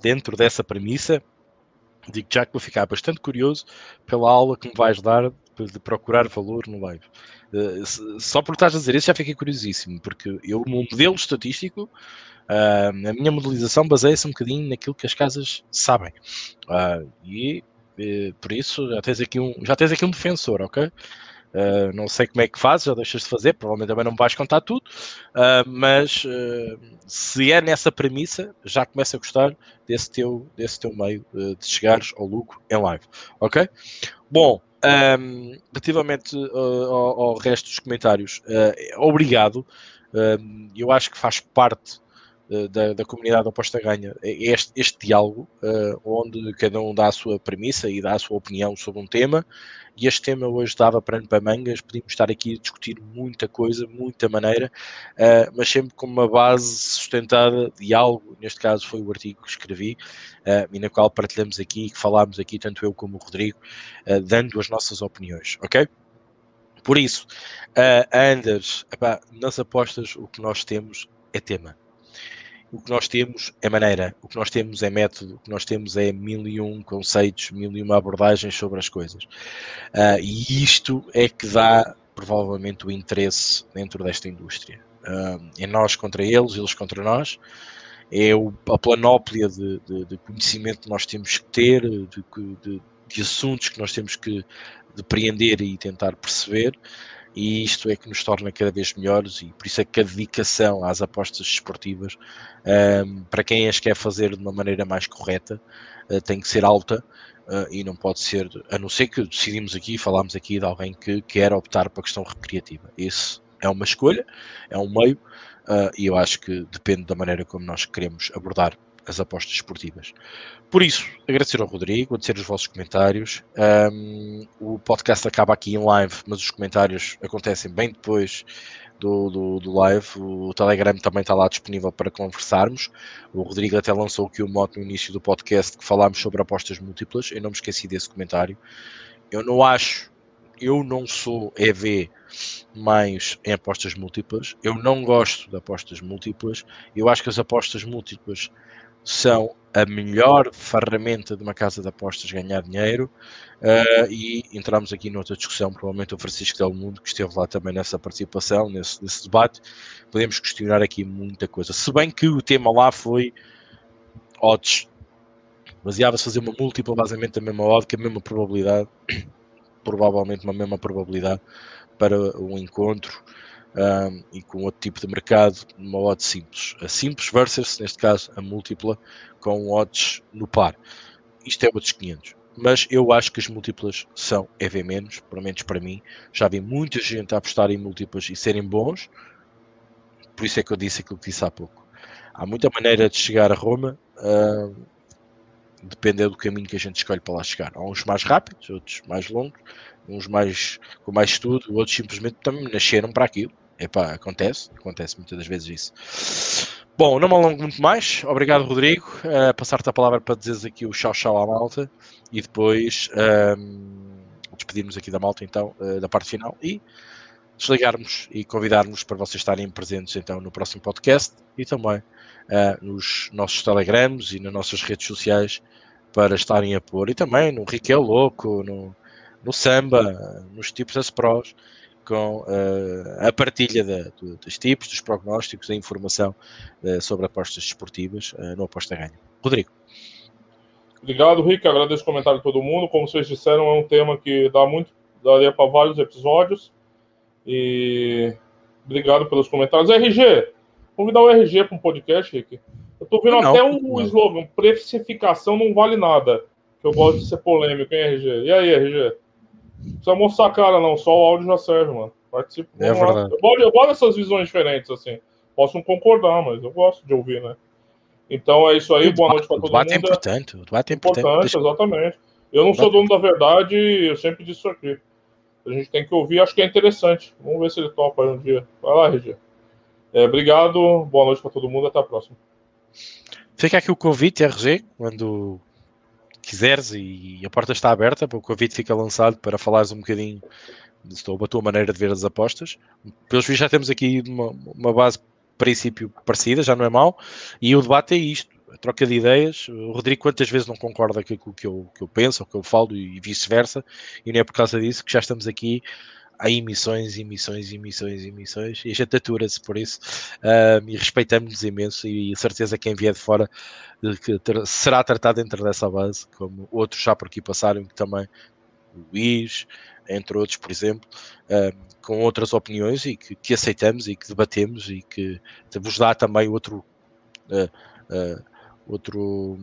dentro dessa premissa, digo já que vou ficar bastante curioso pela aula que me vais dar de procurar valor no live. Uh, só por estás a dizer isso já fiquei curiosíssimo, porque eu, o modelo estatístico, uh, a minha modelização baseia-se um bocadinho naquilo que as casas sabem. Uh, e por isso já tens aqui um, já tens aqui um defensor, ok? Uh, não sei como é que fazes, já deixas de fazer, provavelmente também não vais contar tudo, uh, mas uh, se é nessa premissa, já começo a gostar desse teu, desse teu meio de chegares ao lucro em live, ok? Bom, um, relativamente ao, ao, resto dos comentários, obrigado, eu acho que faz parte da, da, comunidade oposta ganha. Este, este diálogo, uh, onde cada um dá a sua premissa e dá a sua opinião sobre um tema, e este tema hoje dava para para mangas, podíamos estar aqui a discutir muita coisa, muita maneira, uh, mas sempre com uma base sustentada de algo, neste caso foi o artigo que escrevi, uh, e na qual partilhamos aqui, que falámos aqui, tanto eu como o Rodrigo, dando as nossas opiniões, ok? Por isso, uh, Anders, epá, nas apostas o que nós temos é tema o que nós temos é maneira, o que nós temos é método, o que nós temos é mil e um conceitos, mil e uma abordagens sobre as coisas. Uh, e isto é que dá provavelmente o interesse dentro desta indústria. Uh, é nós contra eles, eles contra nós. É o, a planóplia de, de, de, conhecimento que nós temos que ter, de, de, assuntos que nós temos que depreender e tentar perceber e isto é que nos torna cada vez melhores e por isso é que a dedicação às apostas esportivas um, para quem as quer fazer de uma maneira mais correta uh, tem que ser alta uh, e não pode ser, a não ser que decidimos aqui, falámos aqui de alguém que quer optar para a questão recreativa. Isso é uma escolha, é um meio uh, e eu acho que depende da maneira como nós queremos abordar as apostas esportivas. Por isso, agradecer ao Rodrigo, agradecer os vossos comentários. Um, o podcast acaba aqui em live, mas os comentários acontecem bem depois do, do, do, live. O Telegram também está lá disponível para conversarmos. O Rodrigo até lançou aqui o moto no início do podcast que falámos sobre apostas múltiplas. Eu não me esqueci desse comentário. Eu não acho eu não sou EV mais em apostas múltiplas. Eu não gosto de apostas múltiplas. Eu acho que as apostas múltiplas são a melhor ferramenta de uma casa de apostas ganhar dinheiro. Uh, e entramos aqui noutra discussão, provavelmente o Francisco Del Mundo, que esteve lá também nessa participação, nesse, nesse debate. Podemos questionar aqui muita coisa. Se bem que o tema lá foi odds. Baseava-se fazer uma múltipla, basicamente a mesma odd, que a mesma probabilidade provavelmente uma mesma probabilidade para um encontro um, e com outro tipo de mercado, uma odd simples. A simples versus, neste caso, a múltipla com odds no par. Isto é outros 500. Mas eu acho que as múltiplas são EV menos, pelo menos para mim. Já vi muita gente a apostar em múltiplas e serem bons. Por isso é que eu disse aquilo que disse há pouco. Há muita maneira de chegar a Roma. Uh, depender do caminho que a gente escolhe para lá chegar. Há uns mais rápidos, outros mais longos, uns mais com mais estudo, outros simplesmente também nasceram para aquilo. Epá, acontece, acontece muitas das vezes isso. Bom, não me alongo muito mais. Obrigado, Rodrigo. Uh, Passar-te a palavra para dizeres aqui o tchau tchau à malta e depois um, despedirmos aqui da malta então, uh, da parte final e desligarmos e convidarmos para vocês estarem presentes então no próximo podcast e também uh, nos nossos telegrams e nas nossas redes sociais para estarem a pôr. E também no Riquel Louco, no, no Samba, nos tipos das prós, com uh, a partilha dos tipos, dos prognósticos, da informação uh, sobre apostas desportivas no Aposta Ganha. Rodrigo. Obrigado, Rick. Agradeço o comentário de todo mundo. Como vocês disseram, é um tema que dá muito, daria para vários episódios. E obrigado pelos comentários. RG, Convidar o RG para um podcast, Rick. Eu tô vendo não, até um não. slogan, precificação não vale nada. Que eu gosto de ser polêmico, hein, RG? E aí, RG? Não precisa mostrar a cara, não. Só o áudio já serve, mano. Participa. É verdade. Eu gosto, eu gosto dessas visões diferentes, assim. Posso não concordar, mas eu gosto de ouvir, né? Então é isso aí. Boa noite para todo mundo. O debate é importante. O debate é importante. importante exatamente. Eu não sou dono da verdade, eu sempre disse isso aqui. A gente tem que ouvir, acho que é interessante. Vamos ver se ele topa aí um dia. Vai lá, RG. É, obrigado, boa noite para todo mundo, até a próxima. Fica aqui o convite, RG, quando quiseres e a porta está aberta, o convite fica lançado para falares um bocadinho sobre a tua maneira de ver as apostas. Pelos vistos já temos aqui uma, uma base princípio parecida, já não é mau, e o debate é isto, a troca de ideias. O Rodrigo quantas vezes não concorda com aquilo que eu, que eu penso ou que eu falo e vice-versa, e não é por causa disso que já estamos aqui há emissões, emissões, emissões, emissões, e a gente atura-se por isso. Uh, e respeitamos-nos imenso e certeza que quem vier de fora que ter, será tratado dentro dessa base, como outros já por aqui passaram, que também Luís, entre outros, por exemplo, uh, com outras opiniões e que, que, aceitamos e que debatemos e que vos dá também outro uh, outro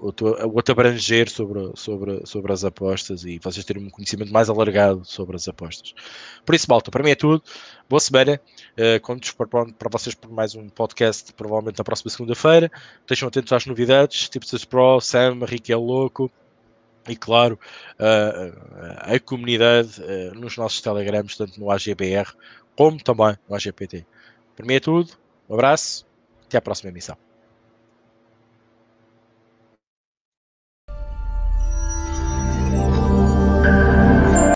outro, outro abranger sobre, sobre, sobre as apostas e vocês terem um conhecimento mais alargado sobre as apostas. Por isso, Malta, para mim é tudo. Boa semana. Uh, contos para, para vocês por mais um podcast, provavelmente na próxima segunda-feira. Estejam atentos às novidades, tipos de Pro, Sam, Rick é louco. E claro, uh, a comunidade uh, nos nossos telegrams, tanto no AGBR como também no AGPT. Para mim é tudo. Um abraço. Até à próxima emissão.